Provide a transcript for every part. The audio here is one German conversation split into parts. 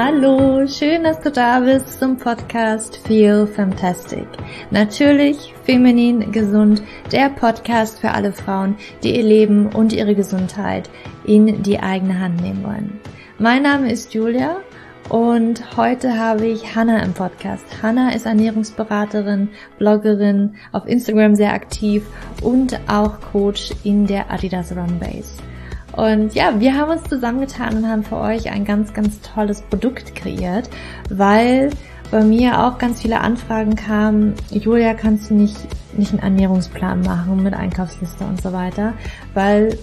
Hallo, schön, dass du da bist zum Podcast Feel Fantastic. Natürlich feminin gesund, der Podcast für alle Frauen, die ihr Leben und ihre Gesundheit in die eigene Hand nehmen wollen. Mein Name ist Julia und heute habe ich Hanna im Podcast. Hanna ist Ernährungsberaterin, Bloggerin, auf Instagram sehr aktiv und auch Coach in der Adidas Run Base. Und ja, wir haben uns zusammengetan und haben für euch ein ganz, ganz tolles Produkt kreiert, weil bei mir auch ganz viele Anfragen kamen, Julia, kannst du nicht, nicht einen Ernährungsplan machen mit Einkaufsliste und so weiter, weil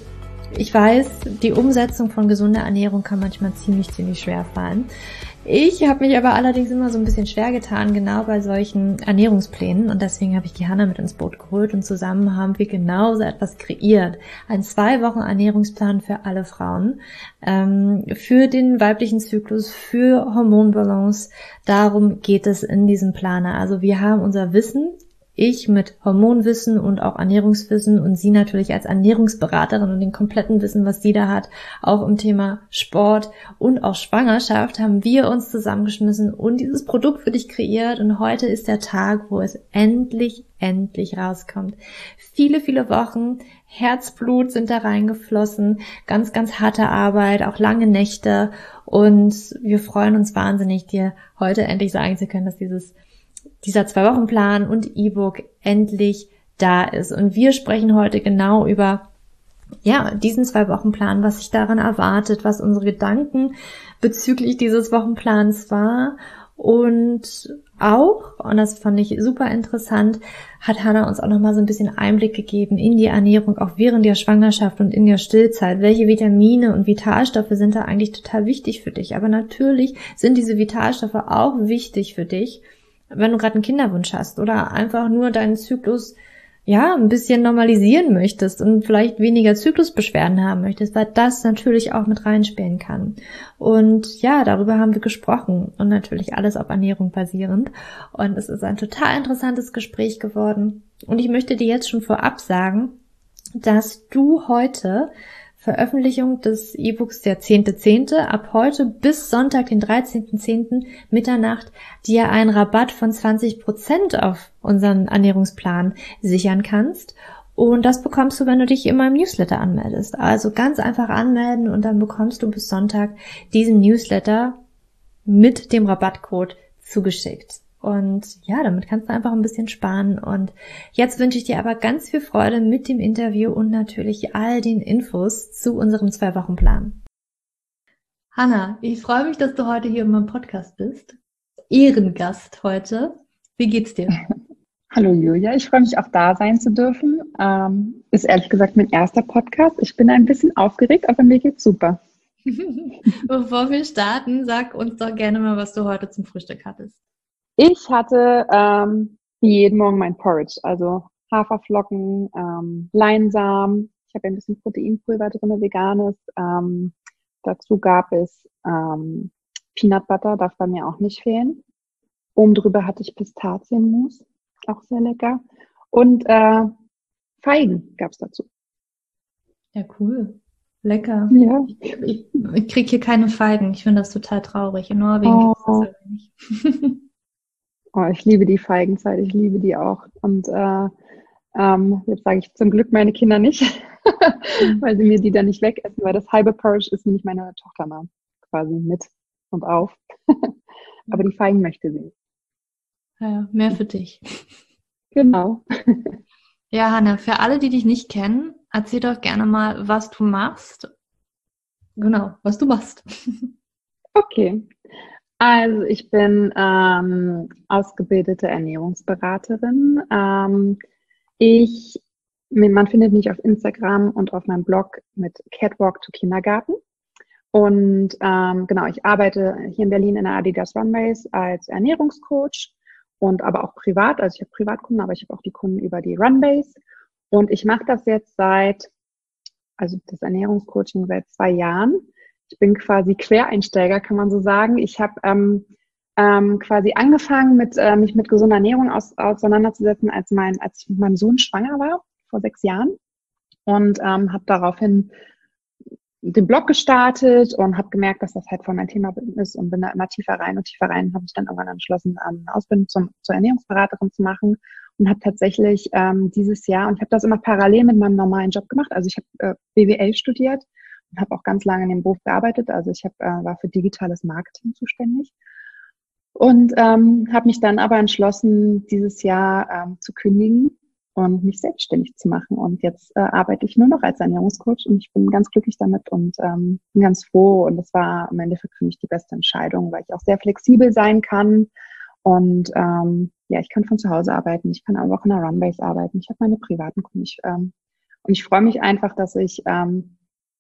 ich weiß, die Umsetzung von gesunder Ernährung kann manchmal ziemlich, ziemlich schwer fallen. Ich habe mich aber allerdings immer so ein bisschen schwer getan, genau bei solchen Ernährungsplänen. Und deswegen habe ich die Hanna mit ins Boot geholt und zusammen haben wir genau so etwas kreiert. Ein zwei Wochen Ernährungsplan für alle Frauen, ähm, für den weiblichen Zyklus, für Hormonbalance. Darum geht es in diesem Planer. Also wir haben unser Wissen ich mit Hormonwissen und auch Ernährungswissen und sie natürlich als Ernährungsberaterin und den kompletten Wissen, was sie da hat, auch im Thema Sport und auch Schwangerschaft, haben wir uns zusammengeschmissen und dieses Produkt für dich kreiert und heute ist der Tag, wo es endlich, endlich rauskommt. Viele, viele Wochen, Herzblut sind da reingeflossen, ganz, ganz harte Arbeit, auch lange Nächte und wir freuen uns wahnsinnig, dir heute endlich sagen zu können, dass dieses dieser Zwei-Wochen-Plan und E-Book endlich da ist. Und wir sprechen heute genau über ja, diesen zwei Wochenplan, was sich daran erwartet, was unsere Gedanken bezüglich dieses Wochenplans war und auch, und das fand ich super interessant, hat Hannah uns auch nochmal so ein bisschen Einblick gegeben in die Ernährung, auch während der Schwangerschaft und in der Stillzeit. Welche Vitamine und Vitalstoffe sind da eigentlich total wichtig für dich? Aber natürlich sind diese Vitalstoffe auch wichtig für dich, wenn du gerade einen Kinderwunsch hast oder einfach nur deinen Zyklus ja, ein bisschen normalisieren möchtest und vielleicht weniger Zyklusbeschwerden haben möchtest, weil das natürlich auch mit reinspielen kann. Und ja, darüber haben wir gesprochen und natürlich alles auf Ernährung basierend. Und es ist ein total interessantes Gespräch geworden. Und ich möchte dir jetzt schon vorab sagen, dass du heute Veröffentlichung des E-Books der 10.10. .10. ab heute bis Sonntag, den 13.10. Mitternacht dir einen Rabatt von 20% auf unseren Ernährungsplan sichern kannst. Und das bekommst du, wenn du dich in meinem Newsletter anmeldest. Also ganz einfach anmelden und dann bekommst du bis Sonntag diesen Newsletter mit dem Rabattcode zugeschickt. Und ja, damit kannst du einfach ein bisschen sparen. Und jetzt wünsche ich dir aber ganz viel Freude mit dem Interview und natürlich all den Infos zu unserem Zwei-Wochen-Plan. Hanna, ich freue mich, dass du heute hier in meinem Podcast bist. Ehrengast heute. Wie geht's dir? Hallo Julia, ich freue mich auch da sein zu dürfen. Ähm, ist ehrlich gesagt mein erster Podcast. Ich bin ein bisschen aufgeregt, aber mir geht's super. Bevor wir starten, sag uns doch gerne mal, was du heute zum Frühstück hattest. Ich hatte ähm, jeden Morgen mein Porridge, also Haferflocken, ähm, Leinsamen. Ich habe ein bisschen Proteinpulver drin, veganes. Ähm, dazu gab es ähm, Peanut Butter, darf bei mir auch nicht fehlen. Oben drüber hatte ich Pistazienmus, auch sehr lecker. Und äh, Feigen gab es dazu. Ja, cool. Lecker. Ja. Ich, ich kriege hier keine Feigen. Ich finde das total traurig. In Norwegen oh. gibt es das aber nicht. Oh, ich liebe die Feigenzeit, ich liebe die auch. Und äh, ähm, jetzt sage ich zum Glück meine Kinder nicht, weil sie mir die dann nicht wegessen, weil das halbe Porridge ist nämlich meine Tochter mal quasi mit und auf. Aber die Feigen möchte sie. Ja, mehr für dich. Genau. ja, Hanna, für alle, die dich nicht kennen, erzähl doch gerne mal, was du machst. Genau, was du machst. Okay. Also ich bin ähm, ausgebildete Ernährungsberaterin. Ähm, ich, man findet mich auf Instagram und auf meinem Blog mit Catwalk to Kindergarten. Und ähm, genau, ich arbeite hier in Berlin in der Adidas Runways als Ernährungscoach und aber auch privat. Also ich habe Privatkunden, aber ich habe auch die Kunden über die Runways. Und ich mache das jetzt seit, also das Ernährungscoaching seit zwei Jahren ich bin quasi Quereinsteiger, kann man so sagen. Ich habe ähm, ähm, quasi angefangen, mit, äh, mich mit gesunder Ernährung aus, auseinanderzusetzen, als, mein, als ich mit meinem Sohn schwanger war, vor sechs Jahren. Und ähm, habe daraufhin den Blog gestartet und habe gemerkt, dass das halt voll mein Thema ist und bin da immer tiefer rein und tiefer rein. Habe ich dann irgendwann entschlossen, ähm, eine Ausbildung zum, zur Ernährungsberaterin zu machen und habe tatsächlich ähm, dieses Jahr und ich habe das immer parallel mit meinem normalen Job gemacht. Also ich habe äh, BWL studiert und habe auch ganz lange in dem Beruf gearbeitet. Also ich hab, äh, war für digitales Marketing zuständig und ähm, habe mich dann aber entschlossen, dieses Jahr ähm, zu kündigen und mich selbstständig zu machen. Und jetzt äh, arbeite ich nur noch als Ernährungscoach und ich bin ganz glücklich damit und ähm, bin ganz froh. Und das war im Endeffekt für mich die beste Entscheidung, weil ich auch sehr flexibel sein kann. Und ähm, ja, ich kann von zu Hause arbeiten, ich kann aber auch in der Runbase arbeiten, ich habe meine privaten Kunden. Ich, ähm, und ich freue mich einfach, dass ich ähm,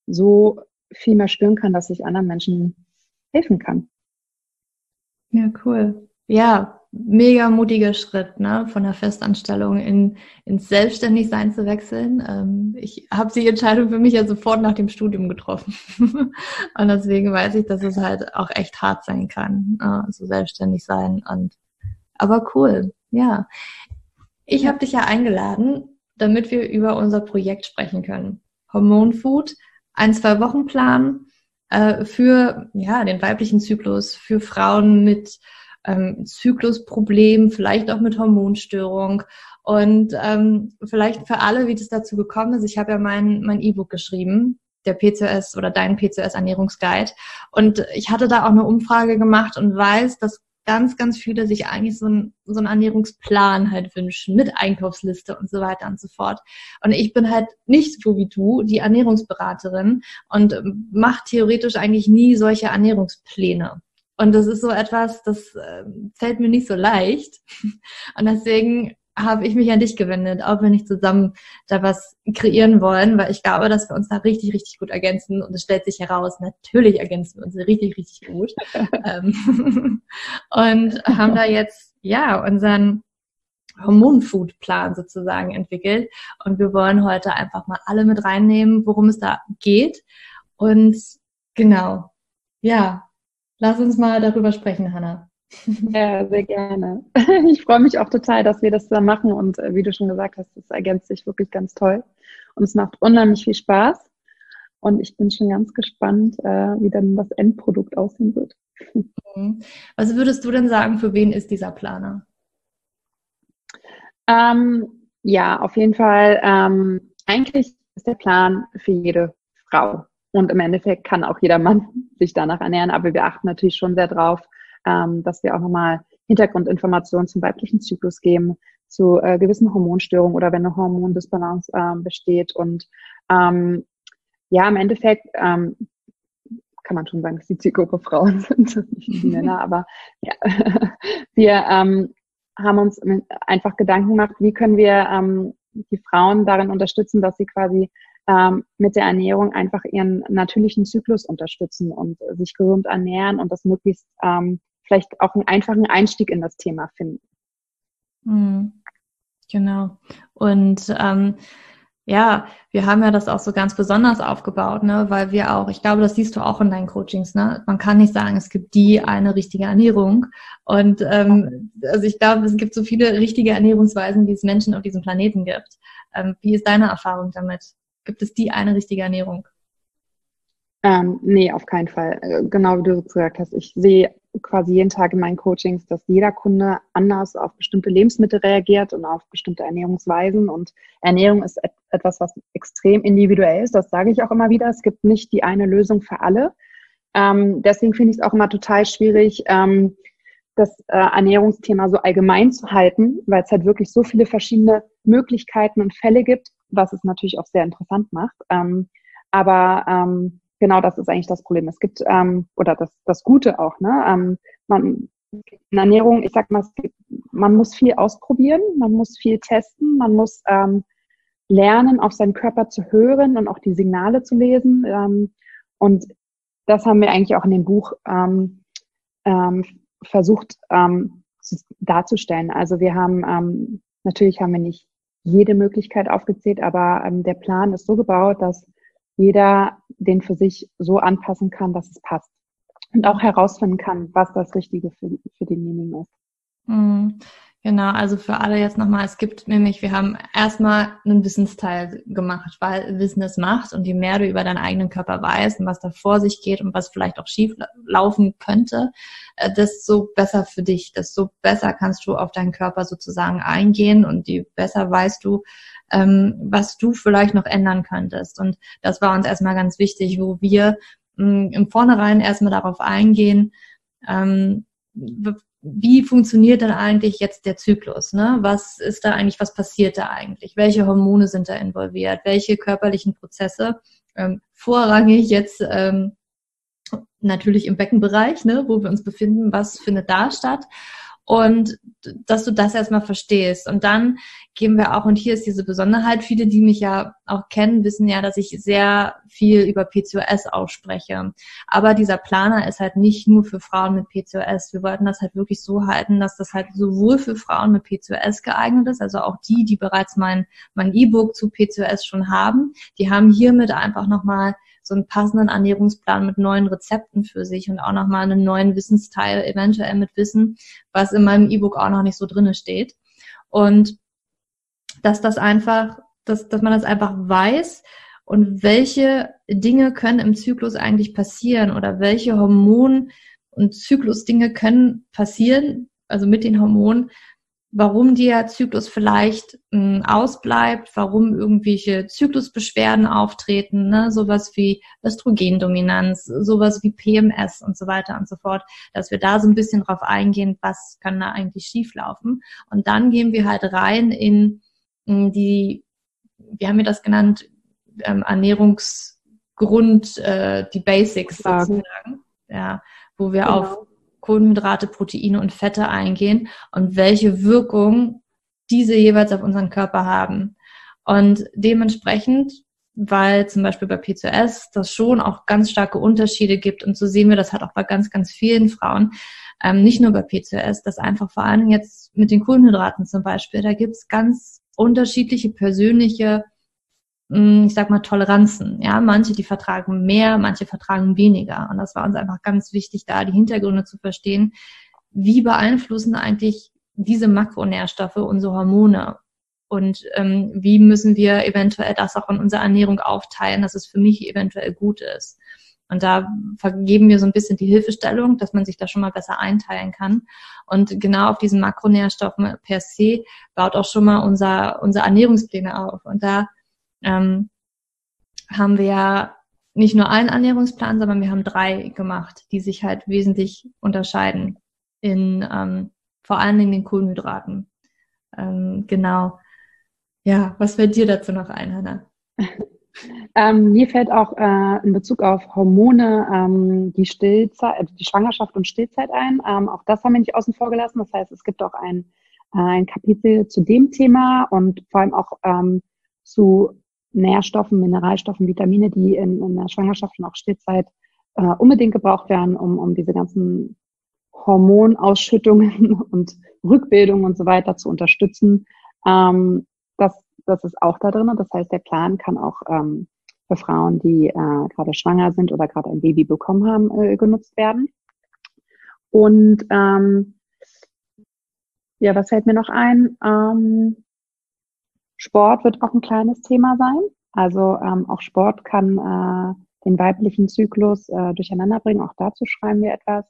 so viel mehr spüren kann, dass ich anderen Menschen helfen kann. Ja, cool. Ja, mega mutiger Schritt, ne, von der Festanstellung in, ins Selbstständigsein zu wechseln. Ähm, ich habe die Entscheidung für mich ja sofort nach dem Studium getroffen. und deswegen weiß ich, dass es halt auch echt hart sein kann, äh, so selbstständig sein. Und aber cool, ja. Ich habe dich ja eingeladen, damit wir über unser Projekt sprechen können. Hormonfood, ein, zwei Wochen Plan äh, für ja den weiblichen Zyklus, für Frauen mit ähm, Zyklusproblem, vielleicht auch mit Hormonstörung. Und ähm, vielleicht für alle, wie das dazu gekommen ist, ich habe ja mein mein E-Book geschrieben, der PCOS oder dein PCOS Ernährungsguide. Und ich hatte da auch eine Umfrage gemacht und weiß, dass ganz, ganz viele sich eigentlich so, ein, so einen Ernährungsplan halt wünschen mit Einkaufsliste und so weiter und so fort. Und ich bin halt nicht so wie du, die Ernährungsberaterin und mache theoretisch eigentlich nie solche Ernährungspläne. Und das ist so etwas, das äh, fällt mir nicht so leicht. Und deswegen habe ich mich an dich gewendet, auch wenn ich zusammen da was kreieren wollen, weil ich glaube, dass wir uns da richtig, richtig gut ergänzen. Und es stellt sich heraus, natürlich ergänzen wir uns richtig, richtig gut. Ähm, und haben da jetzt, ja, unseren Hormonfood-Plan sozusagen entwickelt. Und wir wollen heute einfach mal alle mit reinnehmen, worum es da geht. Und genau, ja, lass uns mal darüber sprechen, Hannah. Ja, sehr gerne. Ich freue mich auch total, dass wir das da machen und äh, wie du schon gesagt hast, das ergänzt sich wirklich ganz toll und es macht unheimlich viel Spaß und ich bin schon ganz gespannt, äh, wie dann das Endprodukt aussehen wird. Mhm. Was würdest du denn sagen, für wen ist dieser Planer? Ähm, ja, auf jeden Fall. Ähm, eigentlich ist der Plan für jede Frau. Und im Endeffekt kann auch jeder Mann sich danach ernähren, aber wir achten natürlich schon sehr drauf, ähm, dass wir auch nochmal Hintergrundinformationen zum weiblichen Zyklus geben, zu äh, gewissen Hormonstörungen oder wenn eine Hormondisbalance ähm, besteht. Und ähm, ja, im Endeffekt ähm, kann man schon sagen, dass die Zielgruppe Frauen sind, nicht die Männer, aber ja, wir ähm, haben uns einfach Gedanken gemacht, wie können wir ähm, die Frauen darin unterstützen, dass sie quasi ähm, mit der Ernährung einfach ihren natürlichen Zyklus unterstützen und sich gesund ernähren und das möglichst ähm, vielleicht auch einen einfachen Einstieg in das Thema finden. Mhm. Genau. Und ähm, ja, wir haben ja das auch so ganz besonders aufgebaut, ne, weil wir auch, ich glaube, das siehst du auch in deinen Coachings, ne? Man kann nicht sagen, es gibt die eine richtige Ernährung. Und ähm, also ich glaube, es gibt so viele richtige Ernährungsweisen, wie es Menschen auf diesem Planeten gibt. Ähm, wie ist deine Erfahrung damit? Gibt es die eine richtige Ernährung? Ähm, nee, auf keinen Fall. Äh, genau wie du gesagt hast. Ich sehe quasi jeden Tag in meinen Coachings, dass jeder Kunde anders auf bestimmte Lebensmittel reagiert und auf bestimmte Ernährungsweisen. Und Ernährung ist et etwas, was extrem individuell ist. Das sage ich auch immer wieder. Es gibt nicht die eine Lösung für alle. Ähm, deswegen finde ich es auch immer total schwierig, ähm, das äh, Ernährungsthema so allgemein zu halten, weil es halt wirklich so viele verschiedene Möglichkeiten und Fälle gibt, was es natürlich auch sehr interessant macht. Ähm, aber ähm, genau das ist eigentlich das Problem. Es gibt, ähm, oder das, das Gute auch, ne? Ähm, man, in Ernährung, ich sag mal, gibt, man muss viel ausprobieren, man muss viel testen, man muss ähm, lernen, auf seinen Körper zu hören und auch die Signale zu lesen. Ähm, und das haben wir eigentlich auch in dem Buch ähm, ähm, versucht ähm, darzustellen. Also wir haben, ähm, natürlich haben wir nicht jede Möglichkeit aufgezählt, aber ähm, der Plan ist so gebaut, dass jeder den für sich so anpassen kann, dass es passt. Und auch herausfinden kann, was das Richtige für, für denjenigen ist. Mhm. Genau, also für alle jetzt nochmal, es gibt nämlich, wir haben erstmal einen Wissensteil gemacht, weil Wissen es macht und je mehr du über deinen eigenen Körper weißt und was da vor sich geht und was vielleicht auch schief laufen könnte, äh, desto besser für dich, desto besser kannst du auf deinen Körper sozusagen eingehen und je besser weißt du, ähm, was du vielleicht noch ändern könntest. Und das war uns erstmal ganz wichtig, wo wir mm, im Vornherein erstmal darauf eingehen, ähm, wie funktioniert denn eigentlich jetzt der Zyklus? Ne? Was ist da eigentlich, was passiert da eigentlich? Welche Hormone sind da involviert? Welche körperlichen Prozesse? Ähm, vorrangig jetzt ähm, natürlich im Beckenbereich, ne, wo wir uns befinden, was findet da statt? Und dass du das erstmal verstehst. Und dann gehen wir auch, und hier ist diese Besonderheit, viele, die mich ja auch kennen, wissen ja, dass ich sehr viel über PCOS ausspreche. Aber dieser Planer ist halt nicht nur für Frauen mit PCOS. Wir wollten das halt wirklich so halten, dass das halt sowohl für Frauen mit PCOS geeignet ist, also auch die, die bereits mein mein E-Book zu PCOS schon haben, die haben hiermit einfach nochmal so einen passenden Ernährungsplan mit neuen Rezepten für sich und auch nochmal einen neuen Wissensteil, eventuell mit Wissen, was in meinem E-Book auch noch nicht so drinne steht. Und dass das einfach, dass, dass man das einfach weiß und welche Dinge können im Zyklus eigentlich passieren oder welche Hormon- und Zyklusdinge können passieren, also mit den Hormonen, warum der Zyklus vielleicht hm, ausbleibt, warum irgendwelche Zyklusbeschwerden auftreten, ne? sowas wie Östrogendominanz, sowas wie PMS und so weiter und so fort, dass wir da so ein bisschen drauf eingehen, was kann da eigentlich schieflaufen. Und dann gehen wir halt rein in, in die, wie haben wir das genannt, ähm, Ernährungsgrund, äh, die Basics sozusagen, ja, wo wir genau. auf Kohlenhydrate, Proteine und Fette eingehen und welche Wirkung diese jeweils auf unseren Körper haben. Und dementsprechend, weil zum Beispiel bei PCOS das schon auch ganz starke Unterschiede gibt und so sehen wir das halt auch bei ganz, ganz vielen Frauen, ähm, nicht nur bei PCOS, das einfach vor allem jetzt mit den Kohlenhydraten zum Beispiel, da gibt's ganz unterschiedliche persönliche ich sag mal, Toleranzen. Ja, manche, die vertragen mehr, manche vertragen weniger. Und das war uns einfach ganz wichtig, da die Hintergründe zu verstehen. Wie beeinflussen eigentlich diese Makronährstoffe unsere Hormone? Und ähm, wie müssen wir eventuell das auch in unserer Ernährung aufteilen, dass es für mich eventuell gut ist? Und da vergeben wir so ein bisschen die Hilfestellung, dass man sich da schon mal besser einteilen kann. Und genau auf diesen Makronährstoffen per se baut auch schon mal unser, unser Ernährungspläne auf. Und da ähm, haben wir ja nicht nur einen Ernährungsplan, sondern wir haben drei gemacht, die sich halt wesentlich unterscheiden in ähm, vor allen Dingen den Kohlenhydraten. Ähm, genau. Ja, was fällt dir dazu noch ein, Hannah? Ähm, mir fällt auch äh, in Bezug auf Hormone ähm, die Stillzeit, äh, die Schwangerschaft und Stillzeit ein. Ähm, auch das haben wir nicht außen vor gelassen. Das heißt, es gibt auch ein, äh, ein Kapitel zu dem Thema und vor allem auch ähm, zu Nährstoffen, Mineralstoffen, Vitamine, die in, in der Schwangerschaft und auch Stillzeit äh, unbedingt gebraucht werden, um, um diese ganzen Hormonausschüttungen und Rückbildung und so weiter zu unterstützen. Ähm, das, das ist auch da drin. Das heißt, der Plan kann auch ähm, für Frauen, die äh, gerade schwanger sind oder gerade ein Baby bekommen haben, äh, genutzt werden. Und ähm, ja, was fällt mir noch ein? Ähm, Sport wird auch ein kleines Thema sein. Also ähm, auch Sport kann äh, den weiblichen Zyklus äh, durcheinander bringen. Auch dazu schreiben wir etwas.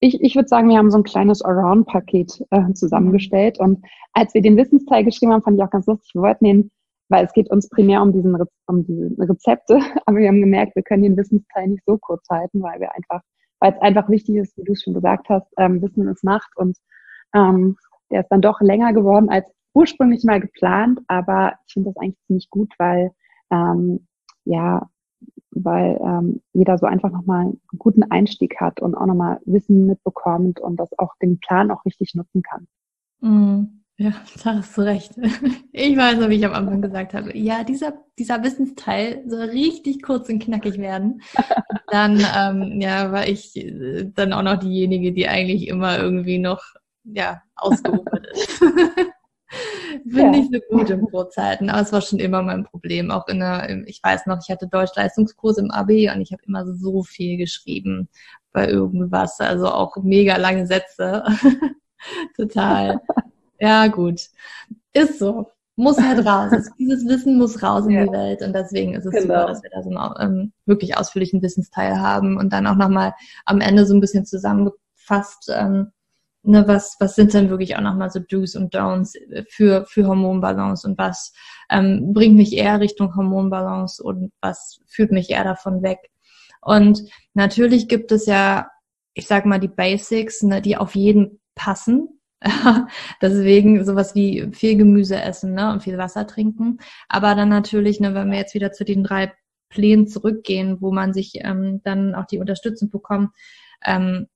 Ich, ich würde sagen, wir haben so ein kleines Around-Paket äh, zusammengestellt. Und als wir den Wissensteil geschrieben haben, fand ich auch ganz lustig. Wir wollten den, weil es geht uns primär um, diesen, um diese Rezepte, aber wir haben gemerkt, wir können den Wissensteil nicht so kurz halten, weil wir einfach, weil es einfach wichtig ist, wie du es schon gesagt hast, ähm, Wissen ist Macht und ähm, der ist dann doch länger geworden als ursprünglich mal geplant, aber ich finde das eigentlich ziemlich gut, weil ähm, ja, weil ähm, jeder so einfach nochmal einen guten Einstieg hat und auch nochmal Wissen mitbekommt und das auch den Plan auch richtig nutzen kann. Mm, ja, da hast du recht. Ich weiß, wie ich am Anfang gesagt habe. Ja, dieser, dieser Wissensteil soll richtig kurz und knackig werden. Dann, ähm, ja, war ich äh, dann auch noch diejenige, die eigentlich immer irgendwie noch, ja, ausgerufen ist. Bin ja. nicht so gut im aber es war schon immer mein Problem. Auch in der, ich weiß noch, ich hatte Deutschleistungskurs im Abi und ich habe immer so viel geschrieben bei irgendwas, also auch mega lange Sätze. Total. Ja, gut. Ist so. Muss halt raus. Dieses Wissen muss raus in ja. die Welt und deswegen ist es genau. super, dass wir da so einen ähm, wirklich ausführlichen Wissensteil haben und dann auch nochmal am Ende so ein bisschen zusammengefasst, ähm, ne, was, was sind denn wirklich auch nochmal so Do's und Don'ts für, für Hormonbalance und was ähm, bringt mich eher Richtung Hormonbalance und was führt mich eher davon weg. Und natürlich gibt es ja, ich sag mal, die Basics, ne, die auf jeden passen. Deswegen sowas wie viel Gemüse essen ne, und viel Wasser trinken. Aber dann natürlich, ne, wenn wir jetzt wieder zu den drei Plänen zurückgehen, wo man sich ähm, dann auch die Unterstützung bekommt, ähm,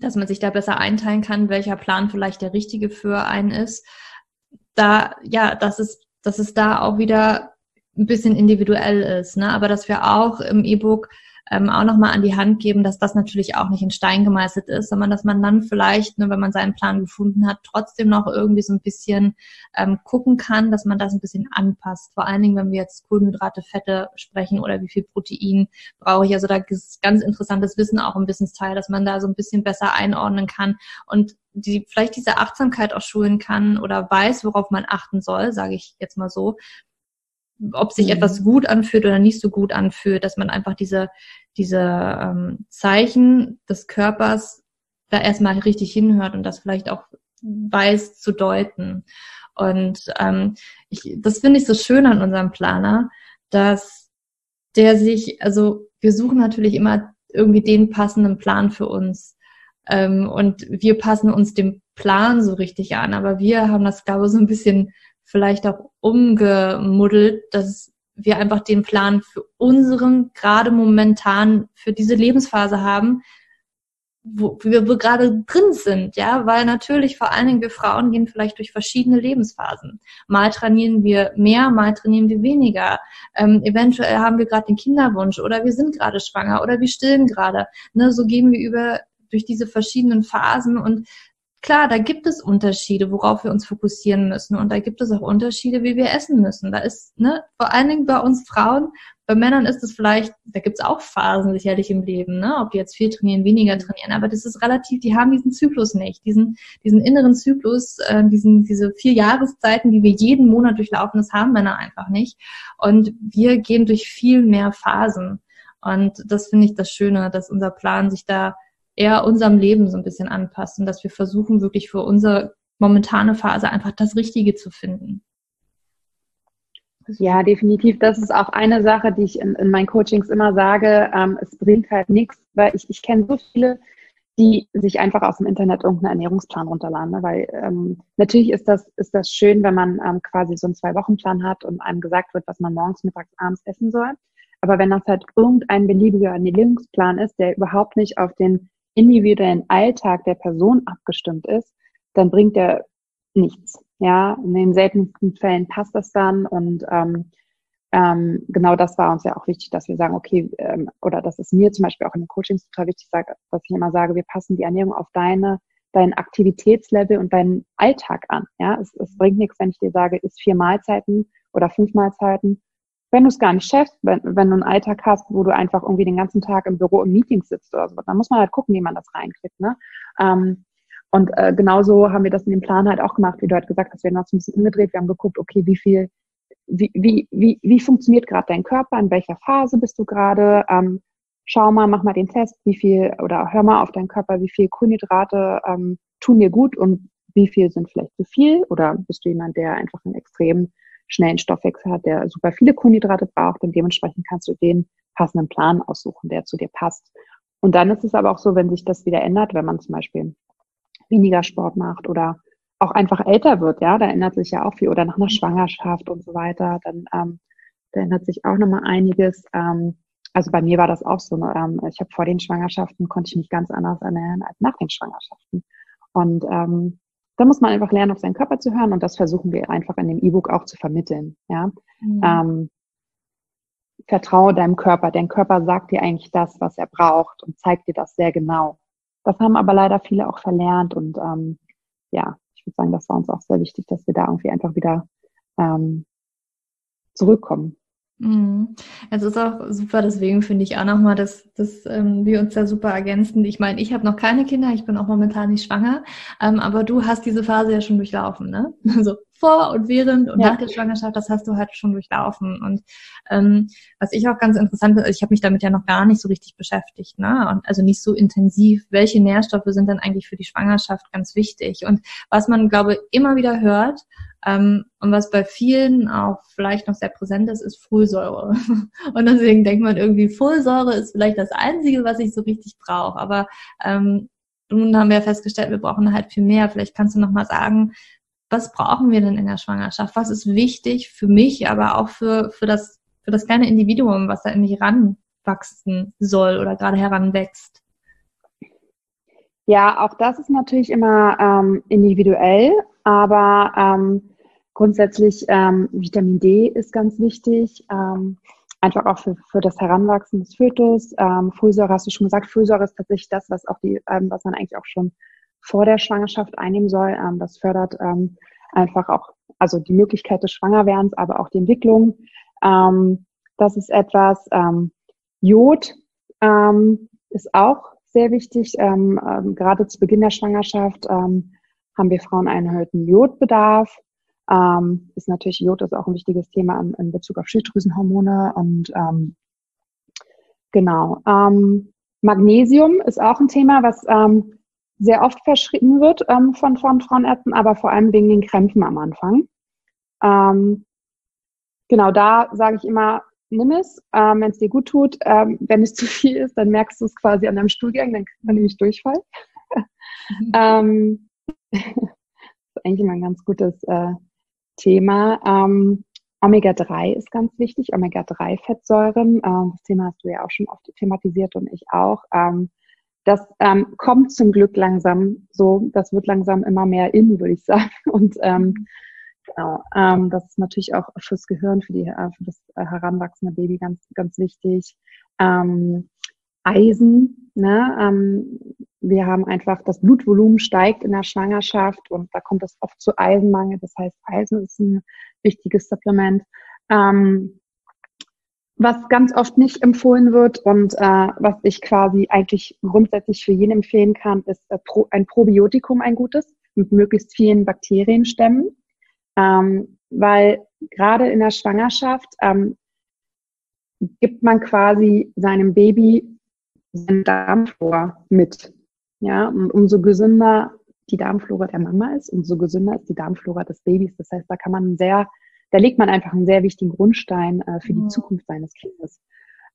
dass man sich da besser einteilen kann, welcher Plan vielleicht der richtige für einen ist. Da, ja, das ist, dass es da auch wieder ein bisschen individuell ist, ne? aber dass wir auch im E-Book ähm, auch nochmal an die Hand geben, dass das natürlich auch nicht in Stein gemeißelt ist, sondern dass man dann vielleicht, ne, wenn man seinen Plan gefunden hat, trotzdem noch irgendwie so ein bisschen ähm, gucken kann, dass man das ein bisschen anpasst. Vor allen Dingen, wenn wir jetzt Kohlenhydrate, Fette sprechen oder wie viel Protein brauche ich. Also da ist ganz interessantes Wissen auch im Wissensteil, dass man da so ein bisschen besser einordnen kann und die vielleicht diese Achtsamkeit auch schulen kann oder weiß, worauf man achten soll, sage ich jetzt mal so, ob sich mhm. etwas gut anfühlt oder nicht so gut anfühlt, dass man einfach diese, diese ähm, Zeichen des Körpers da erstmal richtig hinhört und das vielleicht auch weiß zu deuten. Und ähm, ich, das finde ich so schön an unserem Planer, dass der sich, also wir suchen natürlich immer irgendwie den passenden Plan für uns. Ähm, und wir passen uns dem Plan so richtig an, aber wir haben das, glaube ich, so ein bisschen vielleicht auch umgemuddelt, dass wir einfach den Plan für unseren, gerade momentan, für diese Lebensphase haben, wo wir gerade drin sind, ja, weil natürlich vor allen Dingen wir Frauen gehen vielleicht durch verschiedene Lebensphasen. Mal trainieren wir mehr, mal trainieren wir weniger. Ähm, eventuell haben wir gerade den Kinderwunsch oder wir sind gerade schwanger oder wir stillen gerade. Ne, so gehen wir über durch diese verschiedenen Phasen und Klar, da gibt es Unterschiede, worauf wir uns fokussieren müssen. Und da gibt es auch Unterschiede, wie wir essen müssen. Da ist, ne, vor allen Dingen bei uns Frauen, bei Männern ist es vielleicht, da gibt es auch Phasen sicherlich im Leben, ne, ob die jetzt viel trainieren, weniger trainieren. Aber das ist relativ, die haben diesen Zyklus nicht, diesen, diesen inneren Zyklus, äh, diesen, diese vier Jahreszeiten, die wir jeden Monat durchlaufen, das haben Männer einfach nicht. Und wir gehen durch viel mehr Phasen. Und das finde ich das Schöne, dass unser Plan sich da eher unserem Leben so ein bisschen anpassen, dass wir versuchen, wirklich für unsere momentane Phase einfach das Richtige zu finden. Ja, definitiv. Das ist auch eine Sache, die ich in, in meinen Coachings immer sage. Ähm, es bringt halt nichts, weil ich, ich kenne so viele, die sich einfach aus dem Internet irgendeinen Ernährungsplan runterladen. Ne? Weil ähm, natürlich ist das, ist das schön, wenn man ähm, quasi so einen Zwei-Wochen-Plan hat und einem gesagt wird, was man morgens, mittags, abends essen soll. Aber wenn das halt irgendein beliebiger Ernährungsplan ist, der überhaupt nicht auf den individuellen Alltag der Person abgestimmt ist, dann bringt er nichts. Ja, in den seltensten Fällen passt das dann und ähm, ähm, genau das war uns ja auch wichtig, dass wir sagen, okay, ähm, oder das ist mir zum Beispiel auch in den Coachings total wichtig, dass ich immer sage, wir passen die Ernährung auf deine, dein Aktivitätslevel und deinen Alltag an. Ja, es, es bringt nichts, wenn ich dir sage, isst vier Mahlzeiten oder fünf Mahlzeiten wenn du es gar nicht schaffst, wenn, wenn du einen Alltag hast, wo du einfach irgendwie den ganzen Tag im Büro im Meeting sitzt oder so, dann muss man halt gucken, wie man das reinkriegt. Ne? Ähm, und äh, genauso haben wir das in dem Plan halt auch gemacht, wie du halt gesagt hast, wir haben uns ein bisschen umgedreht, wir haben geguckt, okay, wie viel, wie, wie, wie, wie funktioniert gerade dein Körper, in welcher Phase bist du gerade, ähm, schau mal, mach mal den Test, wie viel, oder hör mal auf deinen Körper, wie viel Kohlenhydrate ähm, tun dir gut und wie viel sind vielleicht zu viel, oder bist du jemand, der einfach einen extrem schnellen Stoffwechsel hat, der super viele Kohlenhydrate braucht und dementsprechend kannst du den passenden Plan aussuchen, der zu dir passt. Und dann ist es aber auch so, wenn sich das wieder ändert, wenn man zum Beispiel weniger Sport macht oder auch einfach älter wird, ja, da ändert sich ja auch viel oder nach einer Schwangerschaft und so weiter, dann ähm, da ändert sich auch nochmal einiges. Ähm, also bei mir war das auch so. Ähm, ich habe vor den Schwangerschaften konnte ich mich ganz anders ernähren als nach den Schwangerschaften. Und ähm, da muss man einfach lernen, auf seinen Körper zu hören und das versuchen wir einfach in dem E-Book auch zu vermitteln. Ja? Mhm. Ähm, vertraue deinem Körper. Dein Körper sagt dir eigentlich das, was er braucht und zeigt dir das sehr genau. Das haben aber leider viele auch verlernt und ähm, ja, ich würde sagen, das war uns auch sehr wichtig, dass wir da irgendwie einfach wieder ähm, zurückkommen. Es ist auch super, deswegen finde ich auch nochmal, dass, dass ähm, wir uns da super ergänzen. Ich meine, ich habe noch keine Kinder, ich bin auch momentan nicht schwanger, ähm, aber du hast diese Phase ja schon durchlaufen, ne? Also vor und während und ja. nach der Schwangerschaft, das hast du halt schon durchlaufen. Und ähm, was ich auch ganz interessant finde, ich habe mich damit ja noch gar nicht so richtig beschäftigt, ne? Und also nicht so intensiv, welche Nährstoffe sind dann eigentlich für die Schwangerschaft ganz wichtig? Und was man, glaube immer wieder hört, und was bei vielen auch vielleicht noch sehr präsent ist, ist Folsäure. Und deswegen denkt man irgendwie, Folsäure ist vielleicht das Einzige, was ich so richtig brauche. Aber ähm, nun haben wir festgestellt, wir brauchen halt viel mehr. Vielleicht kannst du noch mal sagen, was brauchen wir denn in der Schwangerschaft? Was ist wichtig für mich, aber auch für, für, das, für das kleine Individuum, was da in mich ranwachsen soll oder gerade heranwächst? Ja, auch das ist natürlich immer ähm, individuell, aber ähm, Grundsätzlich ähm, Vitamin D ist ganz wichtig, ähm, einfach auch für, für das Heranwachsen des Fötus. Ähm, Folsäure hast du schon gesagt, Folsäure ist tatsächlich das, was auch die, ähm, was man eigentlich auch schon vor der Schwangerschaft einnehmen soll. Ähm, das fördert ähm, einfach auch, also die Möglichkeit des Schwangerwerdens, aber auch die Entwicklung. Ähm, das ist etwas. Ähm, Jod ähm, ist auch sehr wichtig. Ähm, ähm, gerade zu Beginn der Schwangerschaft ähm, haben wir Frauen einen erhöhten Jodbedarf. Ähm, ist natürlich Jod ist auch ein wichtiges Thema in, in Bezug auf Schilddrüsenhormone und ähm, genau. Ähm, Magnesium ist auch ein Thema, was ähm, sehr oft verschrieben wird ähm, von, von Frauenärzten, aber vor allem wegen den Krämpfen am Anfang. Ähm, genau, da sage ich immer, nimm es, ähm, wenn es dir gut tut. Ähm, wenn es zu viel ist, dann merkst du es quasi an deinem Stuhlgang, dann kriegt man nämlich Durchfall. Ähm, das ist eigentlich immer ein ganz gutes äh, Thema. Ähm, Omega-3 ist ganz wichtig, Omega-3-Fettsäuren. Ähm, das Thema hast du ja auch schon oft thematisiert und ich auch. Ähm, das ähm, kommt zum Glück langsam so, das wird langsam immer mehr in, würde ich sagen. Und ähm, genau, ähm, das ist natürlich auch fürs Gehirn, für, die, äh, für das äh, heranwachsende Baby ganz, ganz wichtig. Ähm, Eisen, ne? Ähm, wir haben einfach, das Blutvolumen steigt in der Schwangerschaft und da kommt es oft zu Eisenmangel. Das heißt, Eisen ist ein wichtiges Supplement. Ähm, was ganz oft nicht empfohlen wird und äh, was ich quasi eigentlich grundsätzlich für jeden empfehlen kann, ist äh, Pro, ein Probiotikum, ein gutes, mit möglichst vielen Bakterienstämmen. Ähm, weil gerade in der Schwangerschaft ähm, gibt man quasi seinem Baby seine Darmflora mit. Ja, und umso gesünder die Darmflora der Mama ist, umso gesünder ist die Darmflora des Babys. Das heißt, da kann man sehr, da legt man einfach einen sehr wichtigen Grundstein äh, für die mhm. Zukunft seines Kindes.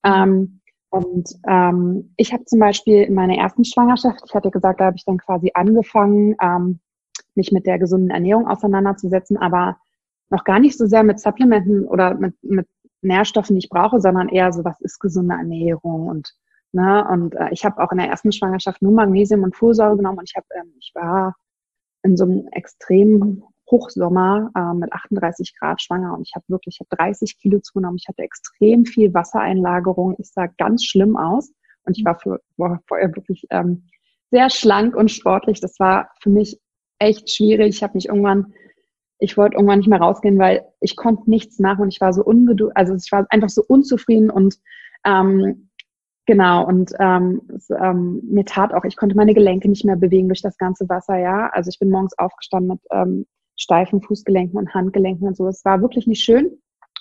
Ähm, und ähm, ich habe zum Beispiel in meiner ersten Schwangerschaft, ich hatte gesagt, da habe ich dann quasi angefangen, ähm, mich mit der gesunden Ernährung auseinanderzusetzen, aber noch gar nicht so sehr mit Supplementen oder mit, mit Nährstoffen, die ich brauche, sondern eher so, was ist gesunde Ernährung und Ne? Und äh, ich habe auch in der ersten Schwangerschaft nur Magnesium und Folsäure genommen und ich habe, ähm, ich war in so einem extremen Hochsommer äh, mit 38 Grad schwanger und ich habe wirklich, ich habe 30 Kilo zugenommen. Ich hatte extrem viel Wassereinlagerung. Ich sah ganz schlimm aus und ich war, für, war vorher wirklich ähm, sehr schlank und sportlich. Das war für mich echt schwierig. Ich habe mich irgendwann, ich wollte irgendwann nicht mehr rausgehen, weil ich konnte nichts machen und ich war so ungeduldig, also ich war einfach so unzufrieden und ähm, Genau, und ähm, es, ähm, mir tat auch, ich konnte meine Gelenke nicht mehr bewegen durch das ganze Wasser, ja. Also ich bin morgens aufgestanden mit ähm, steifen Fußgelenken und Handgelenken und so. Es war wirklich nicht schön.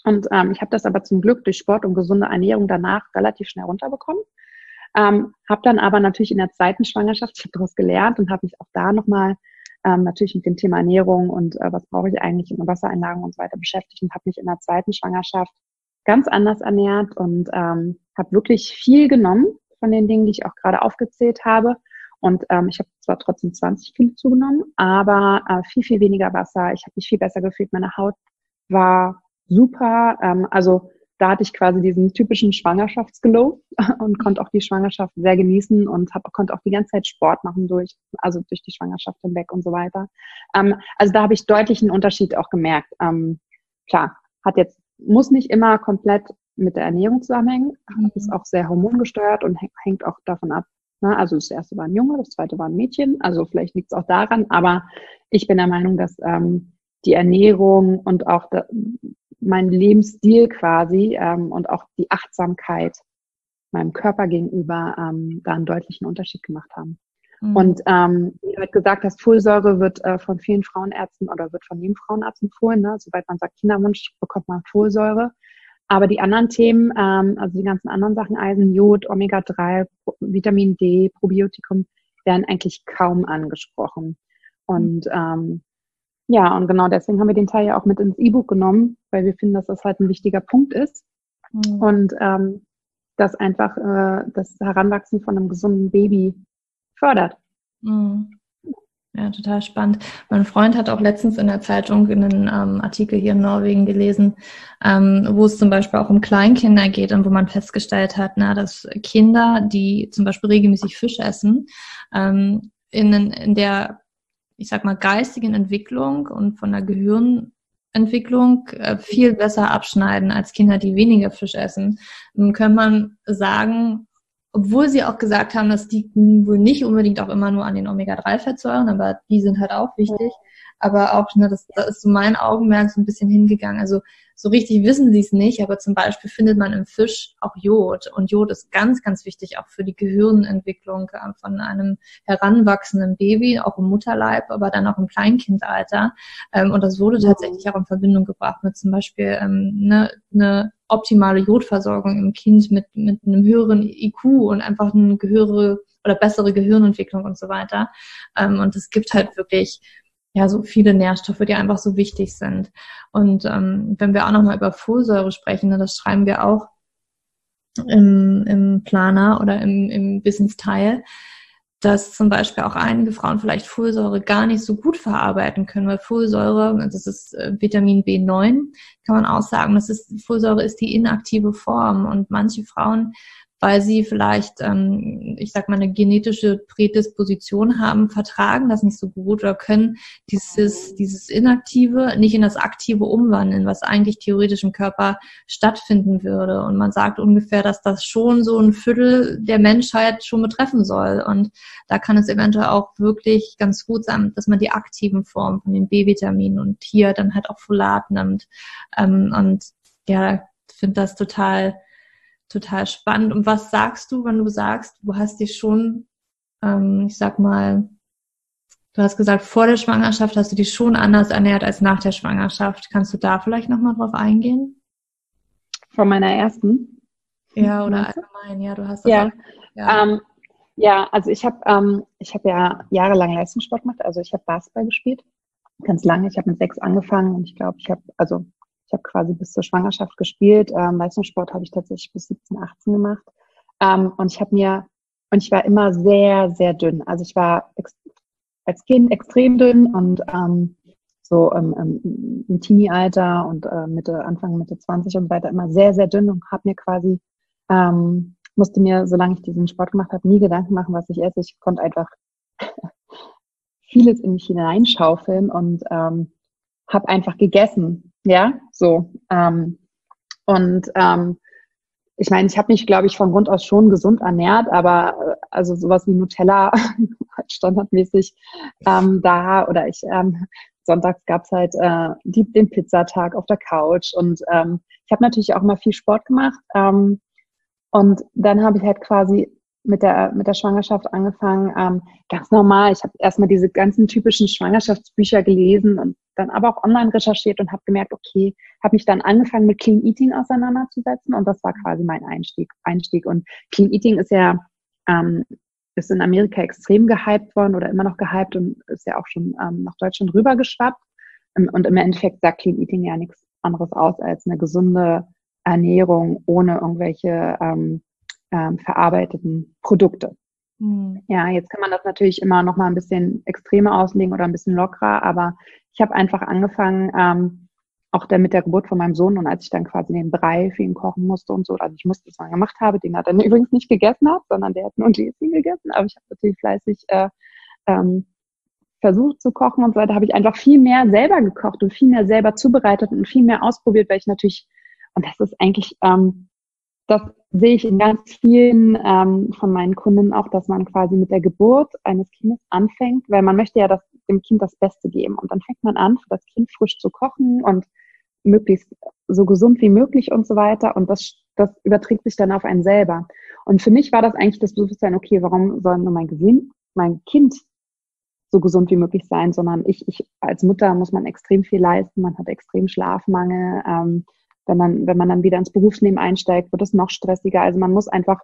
Und ähm, ich habe das aber zum Glück durch Sport und gesunde Ernährung danach relativ schnell runterbekommen. Ähm, habe dann aber natürlich in der zweiten Schwangerschaft, daraus gelernt und habe mich auch da nochmal ähm, natürlich mit dem Thema Ernährung und äh, was brauche ich eigentlich in Wassereinlagen und so weiter beschäftigt und habe mich in der zweiten Schwangerschaft ganz anders ernährt und ähm, habe wirklich viel genommen von den Dingen, die ich auch gerade aufgezählt habe. Und ähm, ich habe zwar trotzdem 20 Kilo zugenommen, aber äh, viel, viel weniger Wasser. Ich habe mich viel besser gefühlt. Meine Haut war super. Ähm, also da hatte ich quasi diesen typischen Schwangerschaftsglow und konnte auch die Schwangerschaft sehr genießen und hab, konnte auch die ganze Zeit Sport machen durch, also durch die Schwangerschaft hinweg und so weiter. Ähm, also da habe ich deutlich einen Unterschied auch gemerkt. Ähm, klar, hat jetzt muss nicht immer komplett mit der Ernährung zusammenhängen. Mhm. Ist auch sehr hormongesteuert und hängt auch davon ab. Ne? Also das erste war ein Junge, das zweite war ein Mädchen. Also vielleicht liegt es auch daran, aber ich bin der Meinung, dass ähm, die Ernährung und auch da, mein Lebensstil quasi ähm, und auch die Achtsamkeit meinem Körper gegenüber ähm, da einen deutlichen Unterschied gemacht haben. Mhm. Und ähm, wie du halt gesagt hast, Folsäure wird äh, von vielen Frauenärzten oder wird von jedem Frauenarzt empfohlen. Ne? Sobald man sagt Kinderwunsch, bekommt man Folsäure. Aber die anderen Themen, ähm, also die ganzen anderen Sachen, Eisen, Jod, Omega-3, Vitamin D, Probiotikum, werden eigentlich kaum angesprochen. Und ähm, ja, und genau deswegen haben wir den Teil ja auch mit ins E-Book genommen, weil wir finden, dass das halt ein wichtiger Punkt ist. Mhm. Und ähm, das einfach äh, das Heranwachsen von einem gesunden Baby fördert. Mhm. Ja, total spannend. Mein Freund hat auch letztens in der Zeitung einen ähm, Artikel hier in Norwegen gelesen, ähm, wo es zum Beispiel auch um Kleinkinder geht und wo man festgestellt hat, na, dass Kinder, die zum Beispiel regelmäßig Fisch essen, ähm, in, in der, ich sag mal, geistigen Entwicklung und von der Gehirnentwicklung äh, viel besser abschneiden als Kinder, die weniger Fisch essen. Dann kann man sagen, obwohl sie auch gesagt haben, das liegt wohl nicht unbedingt auch immer nur an den Omega-3-Fettsäuren, aber die sind halt auch wichtig. Aber auch, ne, das, da ist so mein Augenmerk so ein bisschen hingegangen. Also so richtig wissen sie es nicht, aber zum Beispiel findet man im Fisch auch Jod. Und Jod ist ganz, ganz wichtig auch für die Gehirnentwicklung von einem heranwachsenden Baby, auch im Mutterleib, aber dann auch im Kleinkindalter. Ähm, und das wurde tatsächlich auch in Verbindung gebracht mit zum Beispiel ähm, ne, eine optimale Jodversorgung im Kind mit, mit einem höheren IQ und einfach eine höhere oder bessere Gehirnentwicklung und so weiter. Ähm, und es gibt halt wirklich ja so viele Nährstoffe, die einfach so wichtig sind. Und ähm, wenn wir auch nochmal über Folsäure sprechen, ne, das schreiben wir auch im, im Planer oder im, im Business-Teil, dass zum Beispiel auch einige Frauen vielleicht Folsäure gar nicht so gut verarbeiten können, weil Folsäure, das ist äh, Vitamin B9, kann man auch sagen, das ist, Folsäure ist die inaktive Form. Und manche Frauen weil sie vielleicht, ähm, ich sag mal, eine genetische Prädisposition haben, vertragen das nicht so gut oder können dieses, dieses Inaktive nicht in das Aktive umwandeln, was eigentlich theoretisch im Körper stattfinden würde. Und man sagt ungefähr, dass das schon so ein Viertel der Menschheit schon betreffen soll. Und da kann es eventuell auch wirklich ganz gut sein, dass man die aktiven Formen von den B-Vitaminen und hier dann halt auch Folat nimmt. Ähm, und ja, finde das total total spannend. Und was sagst du, wenn du sagst, du hast dich schon, ähm, ich sag mal, du hast gesagt, vor der Schwangerschaft hast du dich schon anders ernährt als nach der Schwangerschaft. Kannst du da vielleicht nochmal drauf eingehen? Von meiner ersten? Ja, oder allgemein, ja, du hast das ja. Auch, ja. Ähm, ja, also ich habe ähm, ich hab ja jahrelang Leistungssport gemacht, also ich habe Basketball gespielt, ganz lange. Ich habe mit sechs angefangen und ich glaube, ich habe, also ich habe quasi bis zur Schwangerschaft gespielt. Ähm, Leistungssport habe ich tatsächlich bis 17, 18 gemacht. Ähm, und ich habe mir, und ich war immer sehr, sehr dünn. Also ich war als Kind extrem dünn und ähm, so ähm, im, Teenie-Alter und äh, Mitte, Anfang Mitte 20 und weiter immer sehr, sehr dünn und habe mir quasi, ähm, musste mir, solange ich diesen Sport gemacht habe, nie Gedanken machen, was ich esse. Ich konnte einfach vieles in mich hineinschaufeln und ähm, habe einfach gegessen. Ja, so. Ähm, und ähm, ich meine, ich habe mich, glaube ich, von Grund aus schon gesund ernährt, aber äh, also sowas wie Nutella standardmäßig ähm, da oder ich ähm, sonntags gab's halt äh, die, den Pizzatag auf der Couch und ähm, ich habe natürlich auch mal viel Sport gemacht ähm, und dann habe ich halt quasi mit der, mit der Schwangerschaft angefangen, ähm, ganz normal. Ich habe erstmal diese ganzen typischen Schwangerschaftsbücher gelesen und dann aber auch online recherchiert und habe gemerkt, okay, habe mich dann angefangen mit Clean Eating auseinanderzusetzen und das war quasi mein Einstieg. Einstieg. Und Clean Eating ist ja ähm, ist in Amerika extrem gehypt worden oder immer noch gehypt und ist ja auch schon ähm, nach Deutschland rübergeschwappt. Und im Endeffekt sagt Clean Eating ja nichts anderes aus als eine gesunde Ernährung ohne irgendwelche ähm, ähm, verarbeiteten Produkte. Mhm. Ja, jetzt kann man das natürlich immer noch mal ein bisschen extremer auslegen oder ein bisschen lockerer, aber ich habe einfach angefangen, ähm, auch dann mit der Geburt von meinem Sohn und als ich dann quasi den Brei für ihn kochen musste und so, also ich musste es mal gemacht habe, den hat er übrigens nicht gegessen hat, sondern der hat nur Gläschen gegessen, aber ich habe natürlich fleißig äh, ähm, versucht zu kochen und so weiter, habe ich einfach viel mehr selber gekocht und viel mehr selber zubereitet und viel mehr ausprobiert, weil ich natürlich, und das ist eigentlich ähm, das sehe ich in ganz vielen ähm, von meinen Kunden auch, dass man quasi mit der Geburt eines Kindes anfängt, weil man möchte ja das, dem Kind das Beste geben. Und dann fängt man an, für das Kind frisch zu kochen und möglichst so gesund wie möglich und so weiter. Und das, das überträgt sich dann auf einen selber. Und für mich war das eigentlich das Bewusstsein, okay, warum soll nur mein Gewinn, mein Kind so gesund wie möglich sein, sondern ich, ich als Mutter muss man extrem viel leisten, man hat extrem Schlafmangel. Ähm, wenn, dann, wenn man dann wieder ins Berufsleben einsteigt, wird es noch stressiger. Also man muss einfach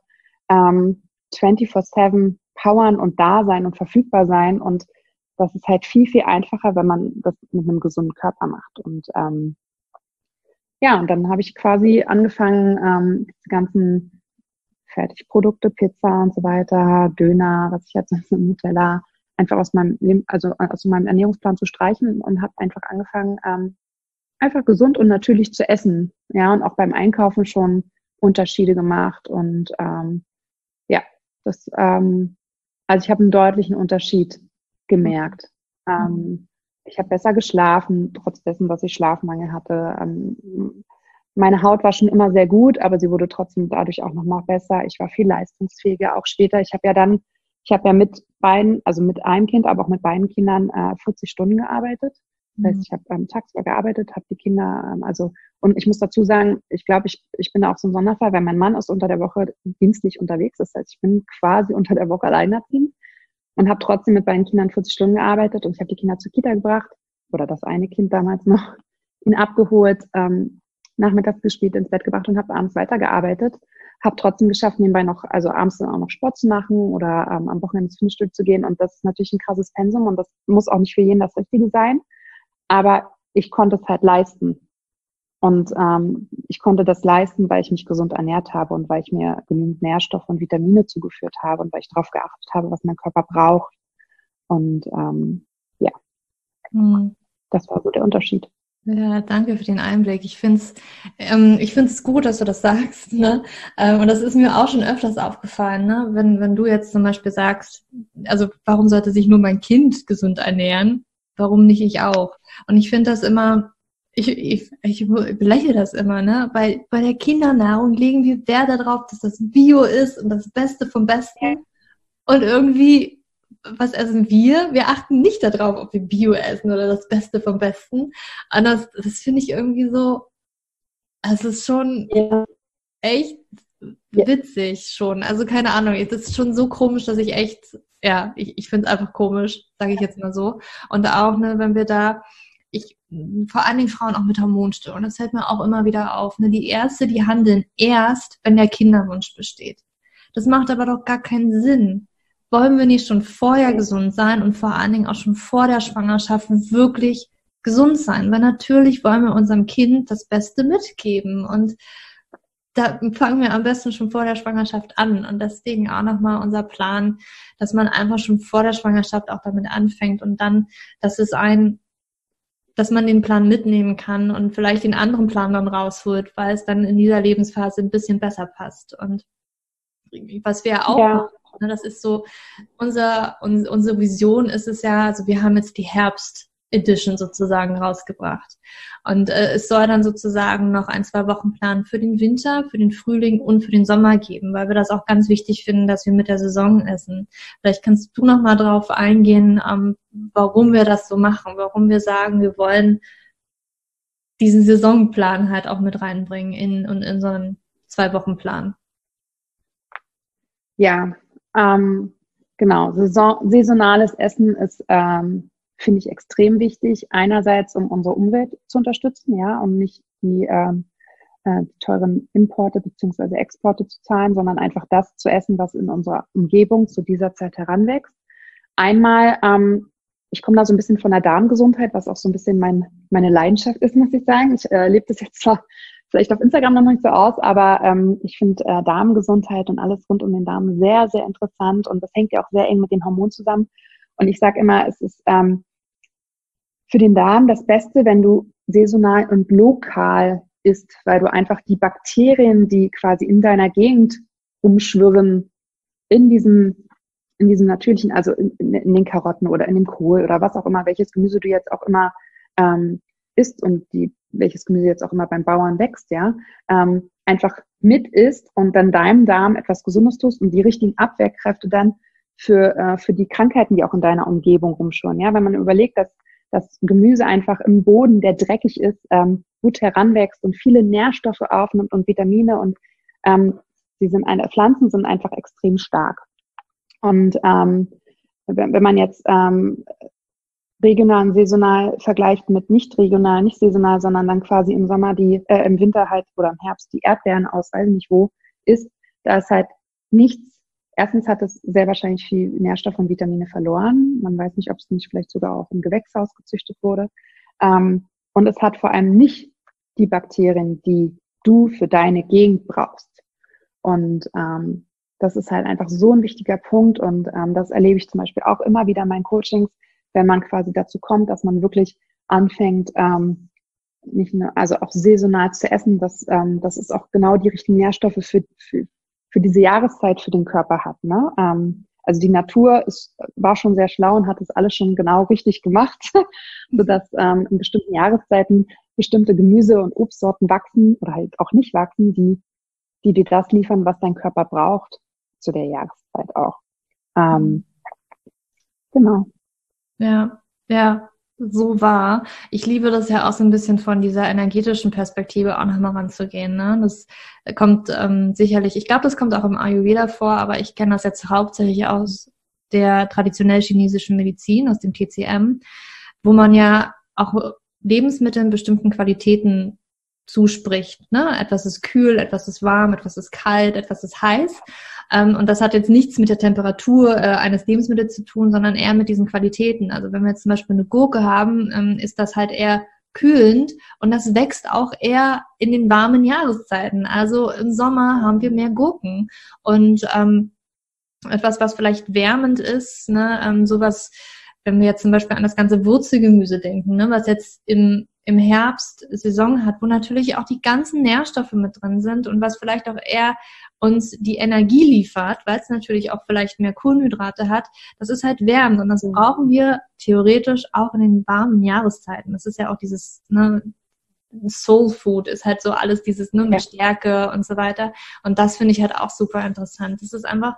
ähm, 24-7 powern und da sein und verfügbar sein. Und das ist halt viel, viel einfacher, wenn man das mit einem gesunden Körper macht. Und ähm, ja, und dann habe ich quasi angefangen, ähm, diese ganzen Fertigprodukte, Pizza und so weiter, Döner, was ich jetzt Nutella, einfach aus meinem also aus meinem Ernährungsplan zu streichen und habe einfach angefangen, ähm, einfach gesund und natürlich zu essen. Ja, und auch beim Einkaufen schon Unterschiede gemacht. Und ähm, ja, das, ähm, also ich habe einen deutlichen Unterschied gemerkt. Ähm, ich habe besser geschlafen, trotz dessen, dass ich Schlafmangel hatte. Ähm, meine Haut war schon immer sehr gut, aber sie wurde trotzdem dadurch auch nochmal besser. Ich war viel leistungsfähiger, auch später. Ich habe ja dann, ich habe ja mit beiden, also mit einem Kind, aber auch mit beiden Kindern äh, 40 Stunden gearbeitet. Das heißt, mhm. ich habe ähm, tagsüber gearbeitet, habe die Kinder, ähm, also, und ich muss dazu sagen, ich glaube, ich, ich bin auch so ein Sonderfall, weil mein Mann ist unter der Woche dienstlich unterwegs. Das heißt, ich bin quasi unter der Woche alleinerziehend und habe trotzdem mit beiden Kindern 40 Stunden gearbeitet und ich habe die Kinder zur Kita gebracht oder das eine Kind damals noch, ihn abgeholt, ähm, nachmittags gespielt, ins Bett gebracht und habe abends weitergearbeitet. Habe trotzdem geschafft, nebenbei noch, also abends dann auch noch Sport zu machen oder ähm, am Wochenende ins Fitnessstudio zu gehen. Und das ist natürlich ein krasses Pensum und das muss auch nicht für jeden das Richtige sein. Aber ich konnte es halt leisten. Und ähm, ich konnte das leisten, weil ich mich gesund ernährt habe und weil ich mir genügend Nährstoffe und Vitamine zugeführt habe und weil ich darauf geachtet habe, was mein Körper braucht. Und ähm, ja, mhm. das war so der Unterschied. Ja, danke für den Einblick. Ich finde es ähm, ich find's gut, dass du das sagst. Ne? Ähm, und das ist mir auch schon öfters aufgefallen. Ne? Wenn, wenn du jetzt zum Beispiel sagst, also warum sollte sich nur mein Kind gesund ernähren? Warum nicht ich auch? Und ich finde das immer, ich, ich, ich belächle das immer, ne? Bei, bei der Kindernahrung legen wir Wert darauf, dass das Bio ist und das Beste vom Besten. Und irgendwie was essen wir? Wir achten nicht darauf, ob wir Bio essen oder das Beste vom Besten. Und das, das finde ich irgendwie so, es ist schon ja. echt witzig schon. Also keine Ahnung, das ist schon so komisch, dass ich echt, ja, ich, ich finde es einfach komisch, sage ich jetzt mal so. Und auch, ne, wenn wir da, ich, vor allen Dingen Frauen auch mit Hormonstörungen, das fällt mir auch immer wieder auf. Ne? Die Ärzte, die handeln erst, wenn der Kinderwunsch besteht. Das macht aber doch gar keinen Sinn wollen wir nicht schon vorher gesund sein und vor allen Dingen auch schon vor der Schwangerschaft wirklich gesund sein? Weil natürlich wollen wir unserem Kind das Beste mitgeben und da fangen wir am besten schon vor der Schwangerschaft an. Und deswegen auch nochmal unser Plan, dass man einfach schon vor der Schwangerschaft auch damit anfängt und dann, dass es ein, dass man den Plan mitnehmen kann und vielleicht den anderen Plan dann rausholt, weil es dann in dieser Lebensphase ein bisschen besser passt. Und was wir auch ja. Ne, das ist so, unser, unsere Vision ist es ja, also wir haben jetzt die Herbst Edition sozusagen rausgebracht. Und äh, es soll dann sozusagen noch ein, zwei Wochen Plan für den Winter, für den Frühling und für den Sommer geben, weil wir das auch ganz wichtig finden, dass wir mit der Saison essen. Vielleicht kannst du noch mal drauf eingehen, ähm, warum wir das so machen, warum wir sagen, wir wollen diesen Saisonplan halt auch mit reinbringen in, in, in so einen zwei Wochen Plan. Ja, ähm, genau, Saison, saisonales Essen ist, ähm, finde ich, extrem wichtig. Einerseits, um unsere Umwelt zu unterstützen, ja, um nicht die, ähm, äh, die teuren Importe beziehungsweise Exporte zu zahlen, sondern einfach das zu essen, was in unserer Umgebung zu dieser Zeit heranwächst. Einmal, ähm, ich komme da so ein bisschen von der Darmgesundheit, was auch so ein bisschen mein, meine Leidenschaft ist, muss ich sagen. Ich äh, lebe das jetzt zwar vielleicht auf Instagram noch nicht so aus, aber ähm, ich finde äh, Darmgesundheit und alles rund um den Darm sehr, sehr interessant und das hängt ja auch sehr eng mit den Hormonen zusammen. Und ich sage immer, es ist ähm, für den Darm das Beste, wenn du saisonal und lokal isst, weil du einfach die Bakterien, die quasi in deiner Gegend umschwirren, in diesem in diesem natürlichen, also in, in, den Karotten oder in dem Kohl oder was auch immer, welches Gemüse du jetzt auch immer ähm, isst und die welches Gemüse jetzt auch immer beim Bauern wächst, ja, ähm, einfach mit isst und dann deinem Darm etwas Gesundes tust und die richtigen Abwehrkräfte dann für, äh, für die Krankheiten, die auch in deiner Umgebung rumschwirren. Ja, wenn man überlegt, dass das Gemüse einfach im Boden, der dreckig ist, ähm, gut heranwächst und viele Nährstoffe aufnimmt und Vitamine und ähm, sie sind eine, Pflanzen sind einfach extrem stark. Und ähm, wenn, wenn man jetzt ähm, regional und saisonal vergleicht mit nicht regional, nicht saisonal, sondern dann quasi im Sommer die, äh, im Winter halt oder im Herbst die Erdbeeren aus, weiß nicht wo, ist, da ist halt nichts. Erstens hat es sehr wahrscheinlich viel Nährstoff und Vitamine verloren. Man weiß nicht, ob es nicht vielleicht sogar auch im Gewächshaus gezüchtet wurde. Ähm, und es hat vor allem nicht die Bakterien, die du für deine Gegend brauchst. Und ähm, das ist halt einfach so ein wichtiger Punkt und ähm, das erlebe ich zum Beispiel auch immer wieder in meinen Coachings, wenn man quasi dazu kommt, dass man wirklich anfängt, ähm, nicht nur, also auch saisonal zu essen, dass ähm, das ist auch genau die richtigen Nährstoffe für, für, für diese Jahreszeit für den Körper hat. Ne? Ähm, also die Natur ist, war schon sehr schlau und hat das alles schon genau richtig gemacht, sodass ähm, in bestimmten Jahreszeiten bestimmte Gemüse- und Obstsorten wachsen oder halt auch nicht wachsen, die, die dir das liefern, was dein Körper braucht zu der Jahreszeit auch. Ähm, genau. Ja, ja, so wahr. Ich liebe das ja auch so ein bisschen von dieser energetischen Perspektive auch nochmal ranzugehen. Ne? Das kommt ähm, sicherlich, ich glaube, das kommt auch im Ayurveda vor, aber ich kenne das jetzt hauptsächlich aus der traditionell chinesischen Medizin, aus dem TCM, wo man ja auch Lebensmitteln bestimmten Qualitäten zuspricht. Ne? Etwas ist kühl, etwas ist warm, etwas ist kalt, etwas ist heiß. Ähm, und das hat jetzt nichts mit der Temperatur äh, eines Lebensmittels zu tun, sondern eher mit diesen Qualitäten. Also wenn wir jetzt zum Beispiel eine Gurke haben, ähm, ist das halt eher kühlend und das wächst auch eher in den warmen Jahreszeiten. Also im Sommer haben wir mehr Gurken und ähm, etwas, was vielleicht wärmend ist, ne, ähm, sowas, wenn wir jetzt zum Beispiel an das ganze Wurzelgemüse denken, ne, was jetzt im im Herbst Saison hat, wo natürlich auch die ganzen Nährstoffe mit drin sind und was vielleicht auch eher uns die Energie liefert, weil es natürlich auch vielleicht mehr Kohlenhydrate hat, das ist halt wärmend und das mhm. brauchen wir theoretisch auch in den warmen Jahreszeiten. Das ist ja auch dieses ne, Soul Food ist halt so alles dieses ne, mit Stärke und so weiter. Und das finde ich halt auch super interessant. Das ist einfach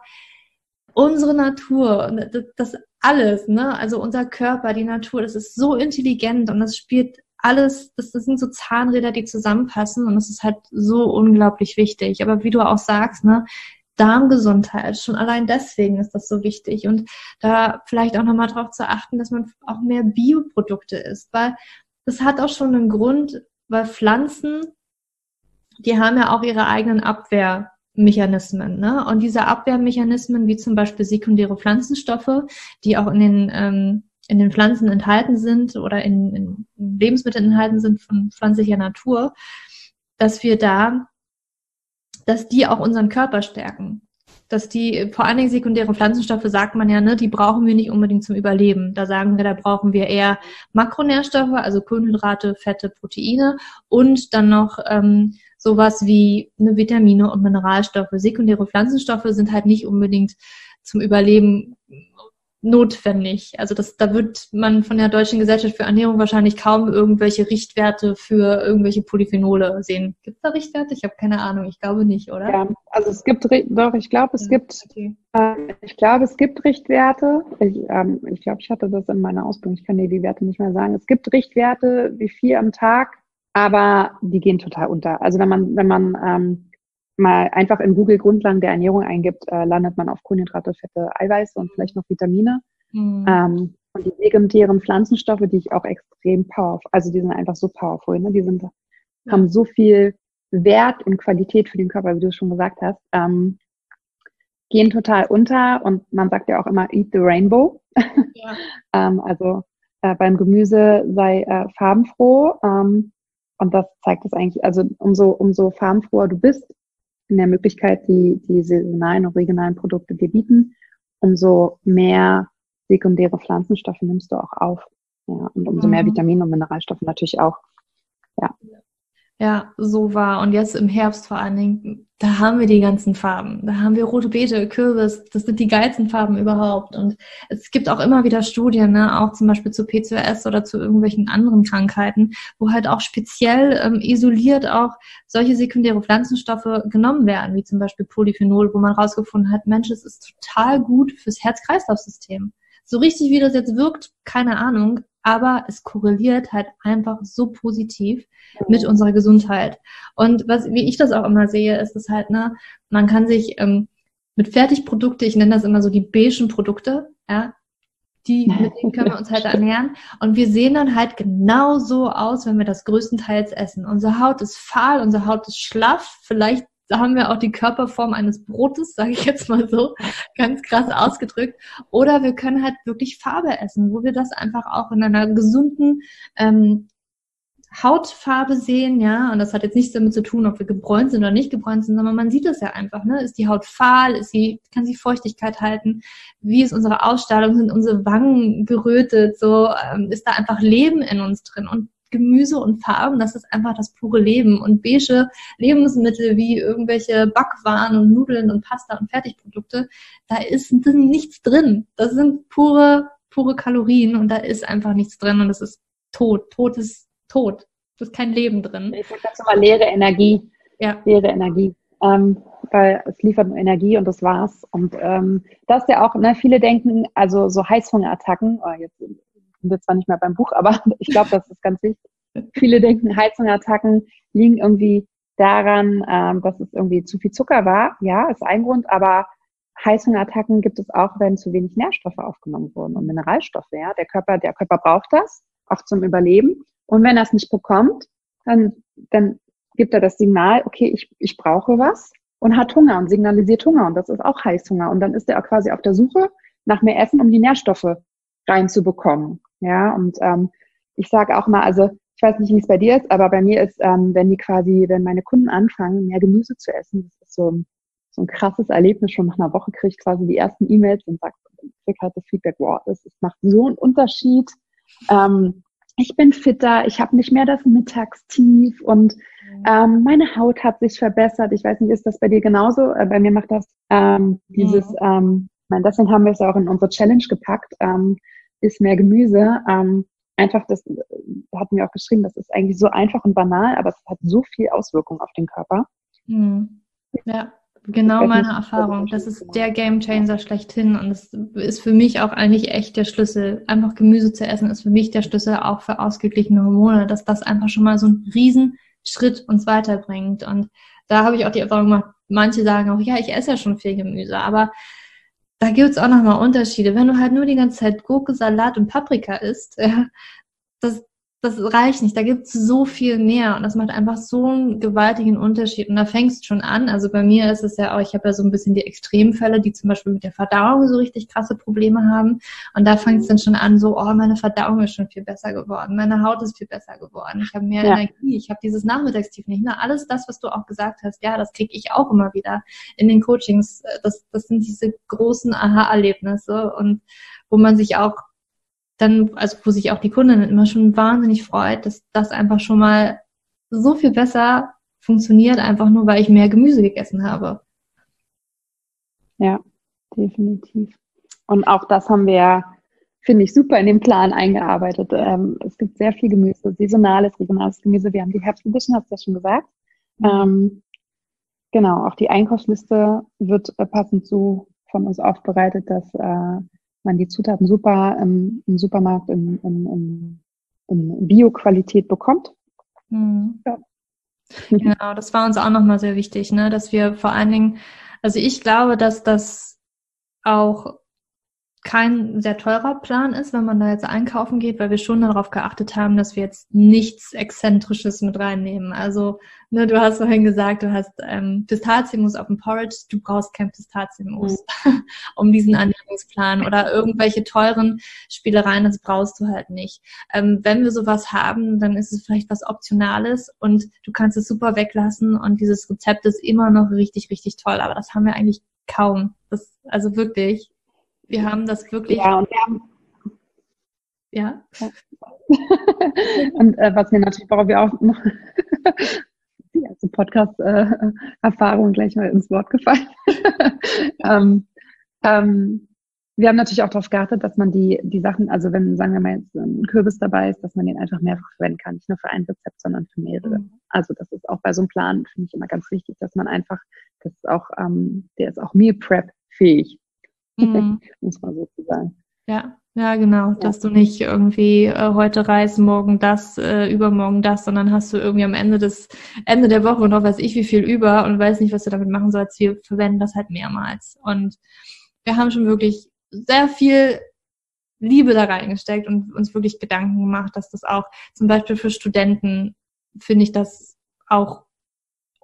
unsere Natur, das, das alles, ne? Also unser Körper, die Natur, das ist so intelligent und das spielt alles, das, das sind so Zahnräder, die zusammenpassen und das ist halt so unglaublich wichtig. Aber wie du auch sagst, ne, Darmgesundheit, schon allein deswegen ist das so wichtig und da vielleicht auch nochmal darauf zu achten, dass man auch mehr Bioprodukte isst, weil das hat auch schon einen Grund, weil Pflanzen, die haben ja auch ihre eigenen Abwehrmechanismen. Ne? Und diese Abwehrmechanismen, wie zum Beispiel sekundäre Pflanzenstoffe, die auch in den ähm, in den Pflanzen enthalten sind oder in, in Lebensmitteln enthalten sind von pflanzlicher Natur, dass wir da, dass die auch unseren Körper stärken. Dass die, vor allen Dingen sekundäre Pflanzenstoffe, sagt man ja, ne, die brauchen wir nicht unbedingt zum Überleben. Da sagen wir, da brauchen wir eher Makronährstoffe, also Kohlenhydrate, Fette, Proteine und dann noch ähm, sowas wie eine Vitamine und Mineralstoffe. Sekundäre Pflanzenstoffe sind halt nicht unbedingt zum Überleben notwendig. Also das, da wird man von der Deutschen Gesellschaft für Ernährung wahrscheinlich kaum irgendwelche Richtwerte für irgendwelche Polyphenole sehen. Gibt es da Richtwerte? Ich habe keine Ahnung. Ich glaube nicht, oder? Ja, also es gibt doch, ich glaube, es ja, gibt, okay. äh, ich glaube, es gibt Richtwerte. Ich, ähm, ich glaube, ich hatte das in meiner Ausbildung. Ich kann dir die Werte nicht mehr sagen. Es gibt Richtwerte wie vier am Tag, aber die gehen total unter. Also wenn man, wenn man ähm, mal einfach in Google Grundlagen der Ernährung eingibt, äh, landet man auf Kohlenhydrate, Fette, Eiweiße und vielleicht noch Vitamine. Mhm. Ähm, und die sekundären Pflanzenstoffe, die ich auch extrem powerful, also die sind einfach so powerful, ne? die sind, ja. haben so viel Wert und Qualität für den Körper, wie du schon gesagt hast, ähm, gehen total unter und man sagt ja auch immer, eat the rainbow. Ja. ähm, also äh, beim Gemüse sei äh, farbenfroh. Ähm, und das zeigt es eigentlich, also umso, umso farbenfroher du bist, in der Möglichkeit, die die saisonalen und regionalen Produkte dir bieten, umso mehr sekundäre Pflanzenstoffe nimmst du auch auf. Ja, und umso mhm. mehr Vitamine und Mineralstoffe natürlich auch. Ja. Ja, so war. Und jetzt im Herbst vor allen Dingen, da haben wir die ganzen Farben. Da haben wir rote Beete, Kürbis. Das sind die geilsten Farben überhaupt. Und es gibt auch immer wieder Studien, ne, auch zum Beispiel zu PCOS oder zu irgendwelchen anderen Krankheiten, wo halt auch speziell ähm, isoliert auch solche sekundäre Pflanzenstoffe genommen werden, wie zum Beispiel Polyphenol, wo man rausgefunden hat, Mensch, es ist total gut fürs Herz-Kreislauf-System. So richtig, wie das jetzt wirkt, keine Ahnung. Aber es korreliert halt einfach so positiv mit unserer Gesundheit. Und was, wie ich das auch immer sehe, ist es halt, ne, man kann sich ähm, mit Fertigprodukte, ich nenne das immer so die beigen Produkte, ja, die, mit denen können wir uns halt ernähren. Und wir sehen dann halt genau so aus, wenn wir das größtenteils essen. Unsere Haut ist fahl, unsere Haut ist schlaff, vielleicht haben wir auch die Körperform eines Brotes, sage ich jetzt mal so, ganz krass ausgedrückt. Oder wir können halt wirklich Farbe essen, wo wir das einfach auch in einer gesunden ähm, Hautfarbe sehen, ja, und das hat jetzt nichts damit zu tun, ob wir gebräunt sind oder nicht gebräunt sind, sondern man sieht es ja einfach, ne? Ist die Haut fahl, ist sie, kann sie Feuchtigkeit halten? Wie ist unsere Ausstrahlung? Sind unsere Wangen gerötet? So, ähm, ist da einfach Leben in uns drin? Und Gemüse und Farben, das ist einfach das pure Leben. Und beige Lebensmittel wie irgendwelche Backwaren und Nudeln und Pasta und Fertigprodukte, da ist nichts drin. Das sind pure, pure Kalorien und da ist einfach nichts drin und es ist tot. Tot ist tot. Es ist kein Leben drin. Ich sage dazu mal leere Energie. Ja. Leere Energie. Ähm, weil es liefert nur Energie und das war's. Und ähm, das ist ja auch, ne, viele denken, also so Heißhungerattacken, oh, jetzt sind wir zwar nicht mehr beim Buch, aber ich glaube, das ist ganz wichtig. Viele denken, Heizungattacken liegen irgendwie daran, ähm, dass es irgendwie zu viel Zucker war. Ja, ist ein Grund, aber Heißhungerattacken gibt es auch, wenn zu wenig Nährstoffe aufgenommen wurden und Mineralstoffe. Ja, der Körper, der Körper braucht das auch zum Überleben. Und wenn er es nicht bekommt, dann, dann gibt er das Signal, okay, ich, ich brauche was und hat Hunger und signalisiert Hunger und das ist auch Heißhunger. Und dann ist er quasi auf der Suche nach mehr Essen, um die Nährstoffe reinzubekommen. Ja, und ähm, ich sage auch mal, also ich weiß nicht, wie es bei dir ist, aber bei mir ist, ähm, wenn die quasi, wenn meine Kunden anfangen, mehr Gemüse zu essen, das ist so ein, so ein krasses Erlebnis. Schon nach einer Woche kriege ich quasi die ersten E-Mails und sage, krieg halt das Feedback, wow, das, das macht so einen Unterschied. Ähm, ich bin fitter, ich habe nicht mehr das Mittagstief und mhm. ähm, meine Haut hat sich verbessert. Ich weiß nicht, ist das bei dir genauso? Äh, bei mir macht das ähm, dieses, ähm, deswegen haben wir es auch in unsere Challenge gepackt. Ähm, isst mehr Gemüse. Ähm, einfach, das äh, hatten wir auch geschrieben, das ist eigentlich so einfach und banal, aber es hat so viel Auswirkung auf den Körper. Mhm. Ja, genau meine Erfahrung. Das ist der Game Changer schlechthin und es ist für mich auch eigentlich echt der Schlüssel. Einfach Gemüse zu essen ist für mich der Schlüssel auch für ausgeglichene Hormone, dass das einfach schon mal so einen Riesenschritt uns weiterbringt. Und da habe ich auch die Erfahrung gemacht, manche sagen auch, ja, ich esse ja schon viel Gemüse, aber da gibt's auch nochmal Unterschiede. Wenn du halt nur die ganze Zeit Gurke, Salat und Paprika isst, ja, das, das reicht nicht. Da gibt's so viel mehr und das macht einfach so einen gewaltigen Unterschied. Und da fängst schon an. Also bei mir ist es ja auch, ich habe ja so ein bisschen die Extremfälle, die zum Beispiel mit der Verdauung so richtig krasse Probleme haben. Und da fängt es dann schon an, so, oh, meine Verdauung ist schon viel besser geworden, meine Haut ist viel besser geworden, ich habe mehr ja. Energie, ich habe dieses Nachmittagstief nicht. Na, alles das, was du auch gesagt hast, ja, das kriege ich auch immer wieder in den Coachings. Das, das sind diese großen Aha-Erlebnisse und wo man sich auch dann, also wo sich auch die Kundin immer schon wahnsinnig freut, dass das einfach schon mal so viel besser funktioniert, einfach nur weil ich mehr Gemüse gegessen habe. Ja, definitiv. Und auch das haben wir, finde ich, super in den Plan eingearbeitet. Ähm, es gibt sehr viel Gemüse, saisonales, regionales Gemüse. Wir haben die Herbstedition, hast du ja schon gesagt. Mhm. Ähm, genau, auch die Einkaufsliste wird äh, passend so von uns aufbereitet, dass äh, man die Zutaten super im, im Supermarkt in, in, in, in Bio-Qualität bekommt. Mhm. Ja. Genau, das war uns auch nochmal sehr wichtig, ne? dass wir vor allen Dingen, also ich glaube, dass das auch kein sehr teurer Plan ist, wenn man da jetzt einkaufen geht, weil wir schon darauf geachtet haben, dass wir jetzt nichts Exzentrisches mit reinnehmen. Also, ne, du hast vorhin gesagt, du hast ähm, Pistazienmus auf dem Porridge, du brauchst kein Pistazienmus, mhm. um diesen Ernährungsplan oder irgendwelche teuren Spielereien, das brauchst du halt nicht. Ähm, wenn wir sowas haben, dann ist es vielleicht was Optionales und du kannst es super weglassen und dieses Rezept ist immer noch richtig, richtig toll, aber das haben wir eigentlich kaum. Das, also wirklich, wir haben das wirklich. Ja, und wir haben. Ja. und äh, was wir natürlich, worauf wir auch noch die erste Podcast-Erfahrung gleich mal ins Wort gefallen. ähm, ähm, wir haben natürlich auch darauf geachtet, dass man die, die Sachen, also wenn, sagen wir mal, jetzt ein Kürbis dabei ist, dass man den einfach mehrfach verwenden kann. Nicht nur für ein Rezept, sondern für mehrere. Mhm. Also das ist auch bei so einem Plan, finde ich immer ganz wichtig, dass man einfach, das ist auch, ähm, der ist auch Meal Prep fähig. Mhm. Muss man sozusagen. Ja, ja, genau, ja. dass du nicht irgendwie äh, heute reist, morgen das, äh, übermorgen das, sondern hast du irgendwie am Ende des Ende der Woche noch weiß ich wie viel über und weiß nicht, was du damit machen sollst. Wir verwenden das halt mehrmals und wir haben schon wirklich sehr viel Liebe da reingesteckt und uns wirklich Gedanken gemacht, dass das auch zum Beispiel für Studenten finde ich das auch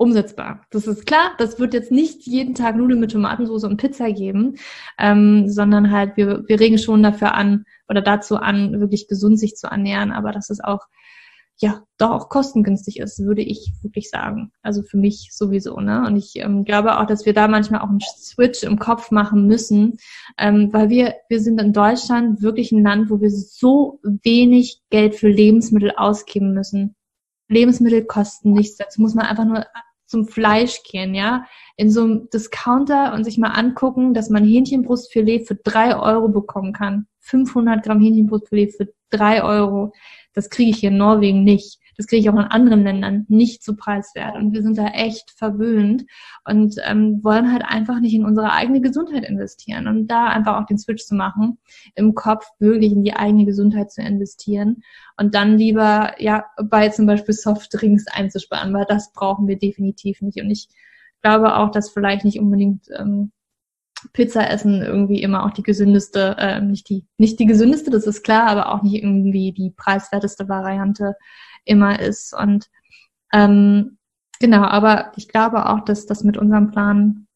umsetzbar. Das ist klar, das wird jetzt nicht jeden Tag Nudeln mit Tomatensauce und Pizza geben, ähm, sondern halt wir, wir regen schon dafür an oder dazu an, wirklich gesund sich zu ernähren, aber dass es auch ja doch auch kostengünstig ist, würde ich wirklich sagen. Also für mich sowieso. Ne? Und ich ähm, glaube auch, dass wir da manchmal auch einen Switch im Kopf machen müssen, ähm, weil wir wir sind in Deutschland wirklich ein Land, wo wir so wenig Geld für Lebensmittel ausgeben müssen. Lebensmittel kosten nichts. Dazu muss man einfach nur zum Fleisch gehen, ja, in so einem Discounter und sich mal angucken, dass man Hähnchenbrustfilet für drei Euro bekommen kann. 500 Gramm Hähnchenbrustfilet für drei Euro. Das kriege ich hier in Norwegen nicht. Das kriege ich auch in anderen Ländern nicht so preiswert. Und wir sind da echt verwöhnt und ähm, wollen halt einfach nicht in unsere eigene Gesundheit investieren. Und da einfach auch den Switch zu machen, im Kopf wirklich in die eigene Gesundheit zu investieren und dann lieber ja bei zum Beispiel Softdrinks einzusparen, weil das brauchen wir definitiv nicht. Und ich glaube auch, dass vielleicht nicht unbedingt ähm, Pizza essen irgendwie immer auch die gesündeste, äh, nicht die, nicht die gesündeste, das ist klar, aber auch nicht irgendwie die preiswerteste Variante immer ist. Und ähm, genau, aber ich glaube auch, dass das mit unserem Plan,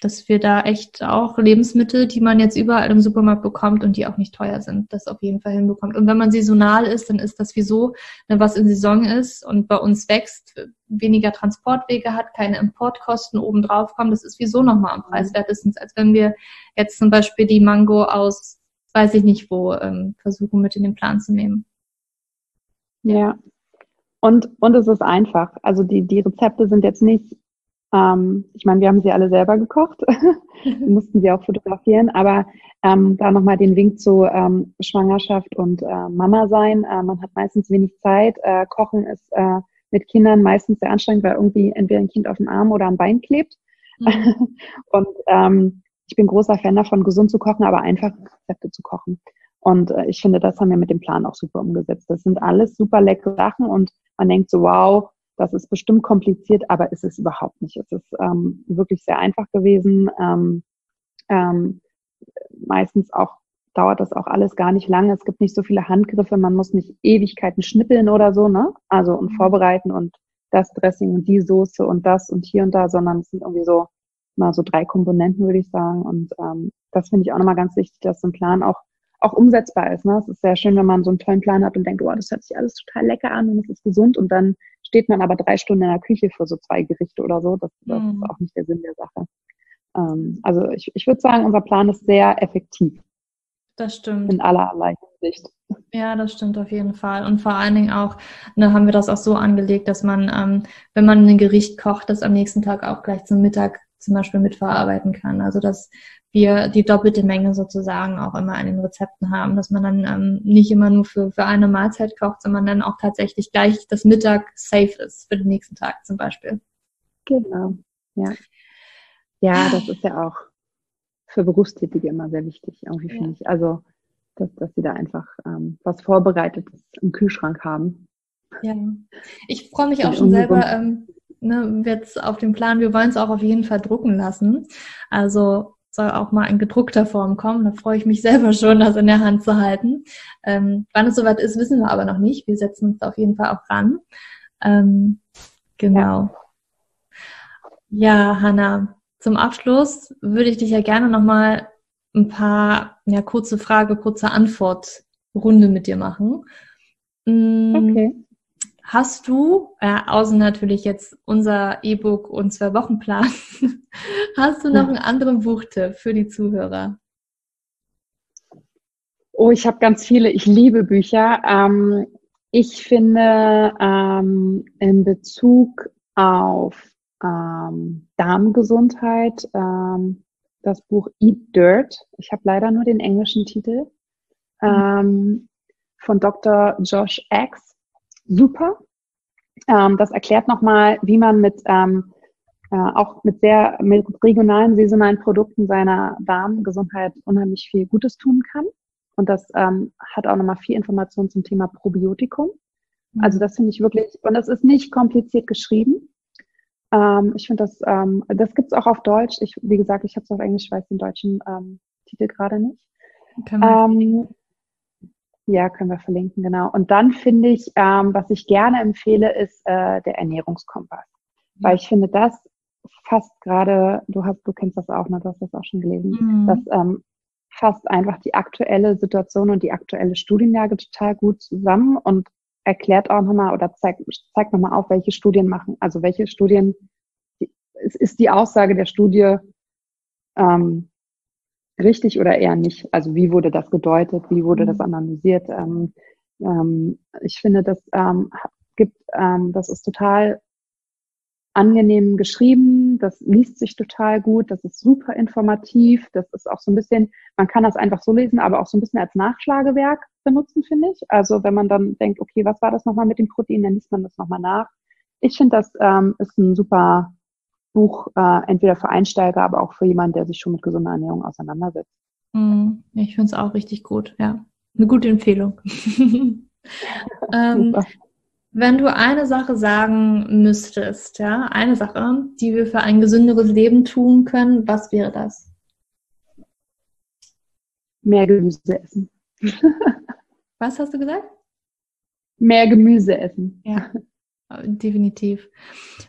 dass wir da echt auch Lebensmittel, die man jetzt überall im Supermarkt bekommt und die auch nicht teuer sind, das auf jeden Fall hinbekommt. Und wenn man saisonal ist, dann ist das wieso, ne, was in Saison ist und bei uns wächst, weniger Transportwege hat, keine Importkosten obendrauf kommen, das ist wieso nochmal am preiswertesten, als wenn wir jetzt zum Beispiel die Mango aus, weiß ich nicht wo, ähm, versuchen mit in den Plan zu nehmen. Ja, und, und es ist einfach. Also die, die Rezepte sind jetzt nicht, ähm, ich meine, wir haben sie alle selber gekocht, wir mussten sie auch fotografieren, aber ähm, da nochmal den Wink zu ähm, Schwangerschaft und äh, Mama sein. Äh, man hat meistens wenig Zeit. Äh, Kochen ist äh, mit Kindern meistens sehr anstrengend, weil irgendwie entweder ein Kind auf dem Arm oder am Bein klebt. Mhm. und ähm, ich bin großer Fan davon, gesund zu kochen, aber einfach Rezepte zu kochen. Und äh, ich finde, das haben wir mit dem Plan auch super umgesetzt. Das sind alles super leckere Sachen und man denkt so, wow, das ist bestimmt kompliziert, aber ist es überhaupt nicht. Es ist ähm, wirklich sehr einfach gewesen. Ähm, ähm, meistens auch dauert das auch alles gar nicht lange. Es gibt nicht so viele Handgriffe, man muss nicht Ewigkeiten schnippeln oder so, ne? Also und mhm. vorbereiten und das Dressing und die Soße und das und hier und da, sondern es sind irgendwie so mal so drei Komponenten, würde ich sagen. Und ähm, das finde ich auch nochmal ganz wichtig, dass so ein Plan auch auch umsetzbar ist. Ne? Es ist sehr schön, wenn man so einen tollen Plan hat und denkt, oh, das hört sich alles total lecker an und es ist gesund und dann steht man aber drei Stunden in der Küche für so zwei Gerichte oder so. Das, das mhm. ist auch nicht der Sinn der Sache. Ähm, also ich, ich würde sagen, unser Plan ist sehr effektiv. Das stimmt. In allerlei Hinsicht. Ja, das stimmt auf jeden Fall. Und vor allen Dingen auch, ne, haben wir das auch so angelegt, dass man, ähm, wenn man ein Gericht kocht, das am nächsten Tag auch gleich zum Mittag zum Beispiel mitverarbeiten kann. Also dass wir die doppelte Menge sozusagen auch immer an den Rezepten haben, dass man dann ähm, nicht immer nur für, für eine Mahlzeit kocht, sondern dann auch tatsächlich gleich das Mittag safe ist für den nächsten Tag zum Beispiel. Genau, ja. Ja, das ist ja auch für Berufstätige immer sehr wichtig, irgendwie ja. finde ich. Also, dass, dass sie da einfach ähm, was Vorbereitetes im Kühlschrank haben. Ja, ich freue mich auch schon selber ähm, ne, jetzt auf dem Plan. Wir wollen es auch auf jeden Fall drucken lassen. Also soll auch mal in gedruckter Form kommen. Da freue ich mich selber schon, das in der Hand zu halten. Ähm, wann es soweit ist, wissen wir aber noch nicht. Wir setzen uns da auf jeden Fall auch ran. Ähm, genau. Ja, ja Hanna, zum Abschluss würde ich dich ja gerne nochmal ein paar, ja, kurze Frage, kurze Antwort-Runde mit dir machen. Mm, okay. Hast du, äh, außer natürlich jetzt unser E-Book und zwei Wochenplan, hast du noch einen anderen Buchtipp für die Zuhörer? Oh, ich habe ganz viele. Ich liebe Bücher. Ähm, ich finde ähm, in Bezug auf ähm, Darmgesundheit ähm, das Buch Eat Dirt. Ich habe leider nur den englischen Titel mhm. Ähm, von Dr. Josh X super. Ähm, das erklärt nochmal, wie man mit ähm, äh, auch mit sehr mit regionalen, saisonalen Produkten seiner Darmgesundheit unheimlich viel Gutes tun kann. und das ähm, hat auch nochmal viel Information zum Thema Probiotikum. Mhm. Also das finde ich wirklich, und das ist nicht kompliziert geschrieben. Ähm, ich finde das, ähm, das gibt's auch auf Deutsch. Ich, wie gesagt, ich habe es auf Englisch, weiß den deutschen ähm, Titel gerade nicht. Ähm, ja, können wir verlinken, genau. Und dann finde ich, ähm, was ich gerne empfehle, ist äh, der Ernährungskompass. Mhm. Weil ich finde, das fasst gerade, du hast, du kennst das auch, ne? Du hast das auch schon gelesen, mhm. das ähm, fasst einfach die aktuelle Situation und die aktuelle Studienlage total gut zusammen und erklärt auch nochmal oder zeigt, zeigt nochmal auf, welche Studien machen, also welche Studien, es ist die Aussage der Studie ähm, richtig oder eher nicht? Also wie wurde das gedeutet, wie wurde das mhm. analysiert? Ähm, ähm, ich finde, das ähm, gibt, ähm, das ist total angenehm geschrieben, das liest sich total gut, das ist super informativ, das ist auch so ein bisschen, man kann das einfach so lesen, aber auch so ein bisschen als Nachschlagewerk benutzen, finde ich. Also wenn man dann denkt, okay, was war das nochmal mit dem Protein, dann liest man das nochmal nach. Ich finde, das ähm, ist ein super Buch, äh, entweder für Einsteiger, aber auch für jemanden, der sich schon mit gesunder Ernährung auseinandersetzt. Mm, ich finde es auch richtig gut, ja. Eine gute Empfehlung. ähm, wenn du eine Sache sagen müsstest, ja, eine Sache, die wir für ein gesünderes Leben tun können, was wäre das? Mehr Gemüse essen. was hast du gesagt? Mehr Gemüse essen. Ja, definitiv.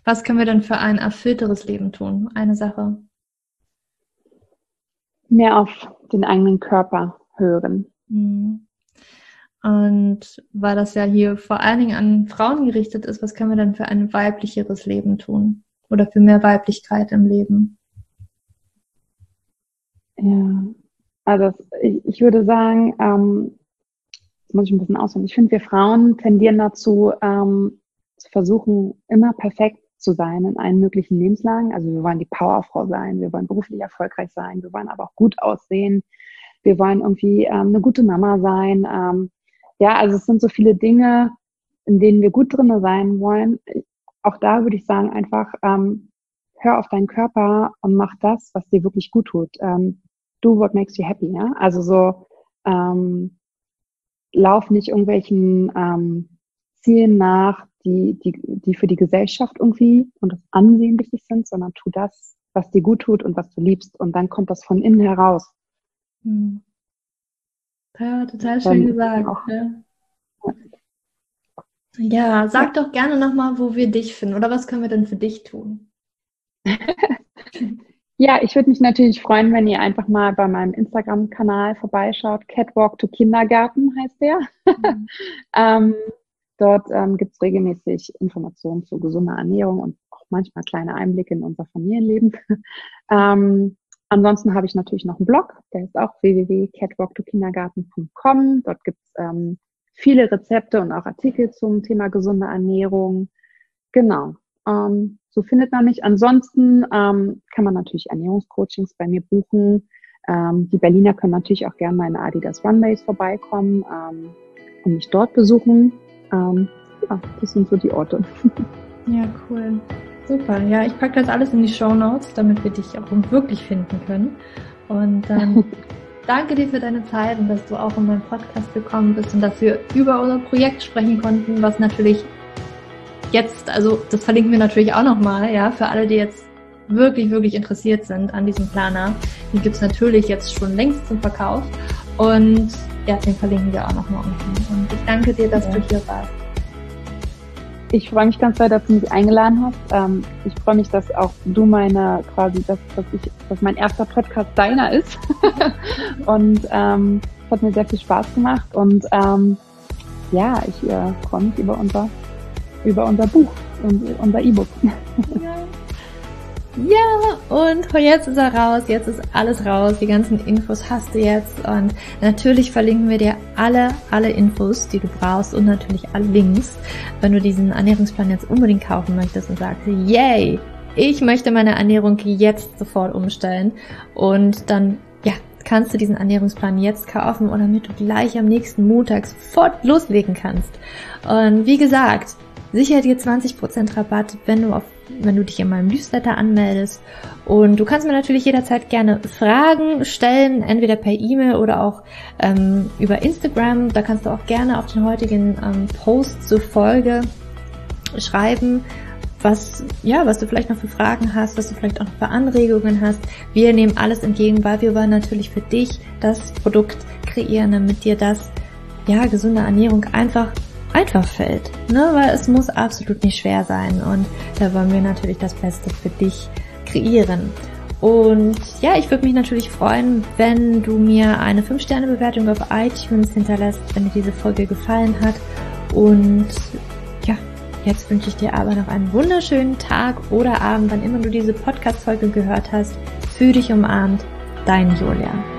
Was können wir denn für ein erfüllteres Leben tun? Eine Sache. Mehr auf den eigenen Körper hören. Mhm. Und weil das ja hier vor allen Dingen an Frauen gerichtet ist, was können wir denn für ein weiblicheres Leben tun? Oder für mehr Weiblichkeit im Leben? Ja, also ich, ich würde sagen, ähm, das muss ich ein bisschen ausholen. Ich finde, wir Frauen tendieren dazu, ähm, zu versuchen, immer perfekt zu sein in allen möglichen Lebenslagen. Also wir wollen die Powerfrau sein, wir wollen beruflich erfolgreich sein, wir wollen aber auch gut aussehen, wir wollen irgendwie ähm, eine gute Mama sein. Ähm, ja, also es sind so viele Dinge, in denen wir gut drinne sein wollen. Auch da würde ich sagen, einfach ähm, hör auf deinen Körper und mach das, was dir wirklich gut tut. Ähm, do what makes you happy. Ja? Also so ähm, lauf nicht irgendwelchen ähm, Zielen nach, die, die, die für die Gesellschaft irgendwie und das Ansehen wichtig sind, sondern tu das, was dir gut tut und was du liebst. Und dann kommt das von innen heraus. Hm. Ja, total schön gesagt. Ja. ja, sag doch gerne nochmal, wo wir dich finden oder was können wir denn für dich tun? ja, ich würde mich natürlich freuen, wenn ihr einfach mal bei meinem Instagram-Kanal vorbeischaut. Catwalk to Kindergarten heißt der. Mhm. ähm, dort ähm, gibt es regelmäßig Informationen zu gesunder Ernährung und auch manchmal kleine Einblicke in unser Familienleben. ähm, Ansonsten habe ich natürlich noch einen Blog, der ist auch www.catwalktokindergarten.com. Dort gibt es ähm, viele Rezepte und auch Artikel zum Thema gesunde Ernährung. Genau. Ähm, so findet man mich. Ansonsten ähm, kann man natürlich Ernährungscoachings bei mir buchen. Ähm, die Berliner können natürlich auch gerne meine Adidas Runways vorbeikommen ähm, und mich dort besuchen. Ähm, ja, das sind so die Orte. Ja, cool. Super, ja, ich packe das alles in die Show Notes, damit wir dich auch wirklich finden können. Und ähm, danke dir für deine Zeit und dass du auch in meinen Podcast gekommen bist und dass wir über unser Projekt sprechen konnten, was natürlich jetzt, also das verlinken wir natürlich auch nochmal, ja, für alle, die jetzt wirklich, wirklich interessiert sind an diesem Planer. Den gibt's natürlich jetzt schon längst zum Verkauf. Und ja, den verlinken wir auch nochmal unten. Und danke dir, dass ja. du hier warst. Ich freue mich ganz sehr, dass du mich eingeladen hast. Ähm, ich freue mich, dass auch du meine quasi, dass, dass ich, dass mein erster Podcast deiner ist. und ähm, es hat mir sehr viel Spaß gemacht und ähm, ja, ich äh, freue mich über unser über unser Buch und unser E-Book. Ja. Ja, und jetzt ist er raus, jetzt ist alles raus, die ganzen Infos hast du jetzt und natürlich verlinken wir dir alle, alle Infos, die du brauchst und natürlich alle Links, wenn du diesen Ernährungsplan jetzt unbedingt kaufen möchtest und sagst, yay, ich möchte meine Ernährung jetzt sofort umstellen und dann, ja, kannst du diesen Ernährungsplan jetzt kaufen oder damit du gleich am nächsten Montag sofort loslegen kannst. Und wie gesagt, sichere dir 20% Rabatt, wenn du, auf, wenn du dich in meinem Newsletter anmeldest. Und du kannst mir natürlich jederzeit gerne Fragen stellen, entweder per E-Mail oder auch ähm, über Instagram. Da kannst du auch gerne auf den heutigen ähm, Post zur Folge schreiben, was, ja, was du vielleicht noch für Fragen hast, was du vielleicht auch noch für Anregungen hast. Wir nehmen alles entgegen, weil wir wollen natürlich für dich das Produkt kreieren, damit dir das, ja, gesunde Ernährung einfach einfach fällt, ne, weil es muss absolut nicht schwer sein und da wollen wir natürlich das Beste für dich kreieren. Und ja, ich würde mich natürlich freuen, wenn du mir eine 5-Sterne-Bewertung auf iTunes hinterlässt, wenn dir diese Folge gefallen hat. Und Jetzt wünsche ich dir aber noch einen wunderschönen Tag oder Abend, wann immer du diese Podcast-Folge gehört hast. Fühl dich umarmt, dein Julia.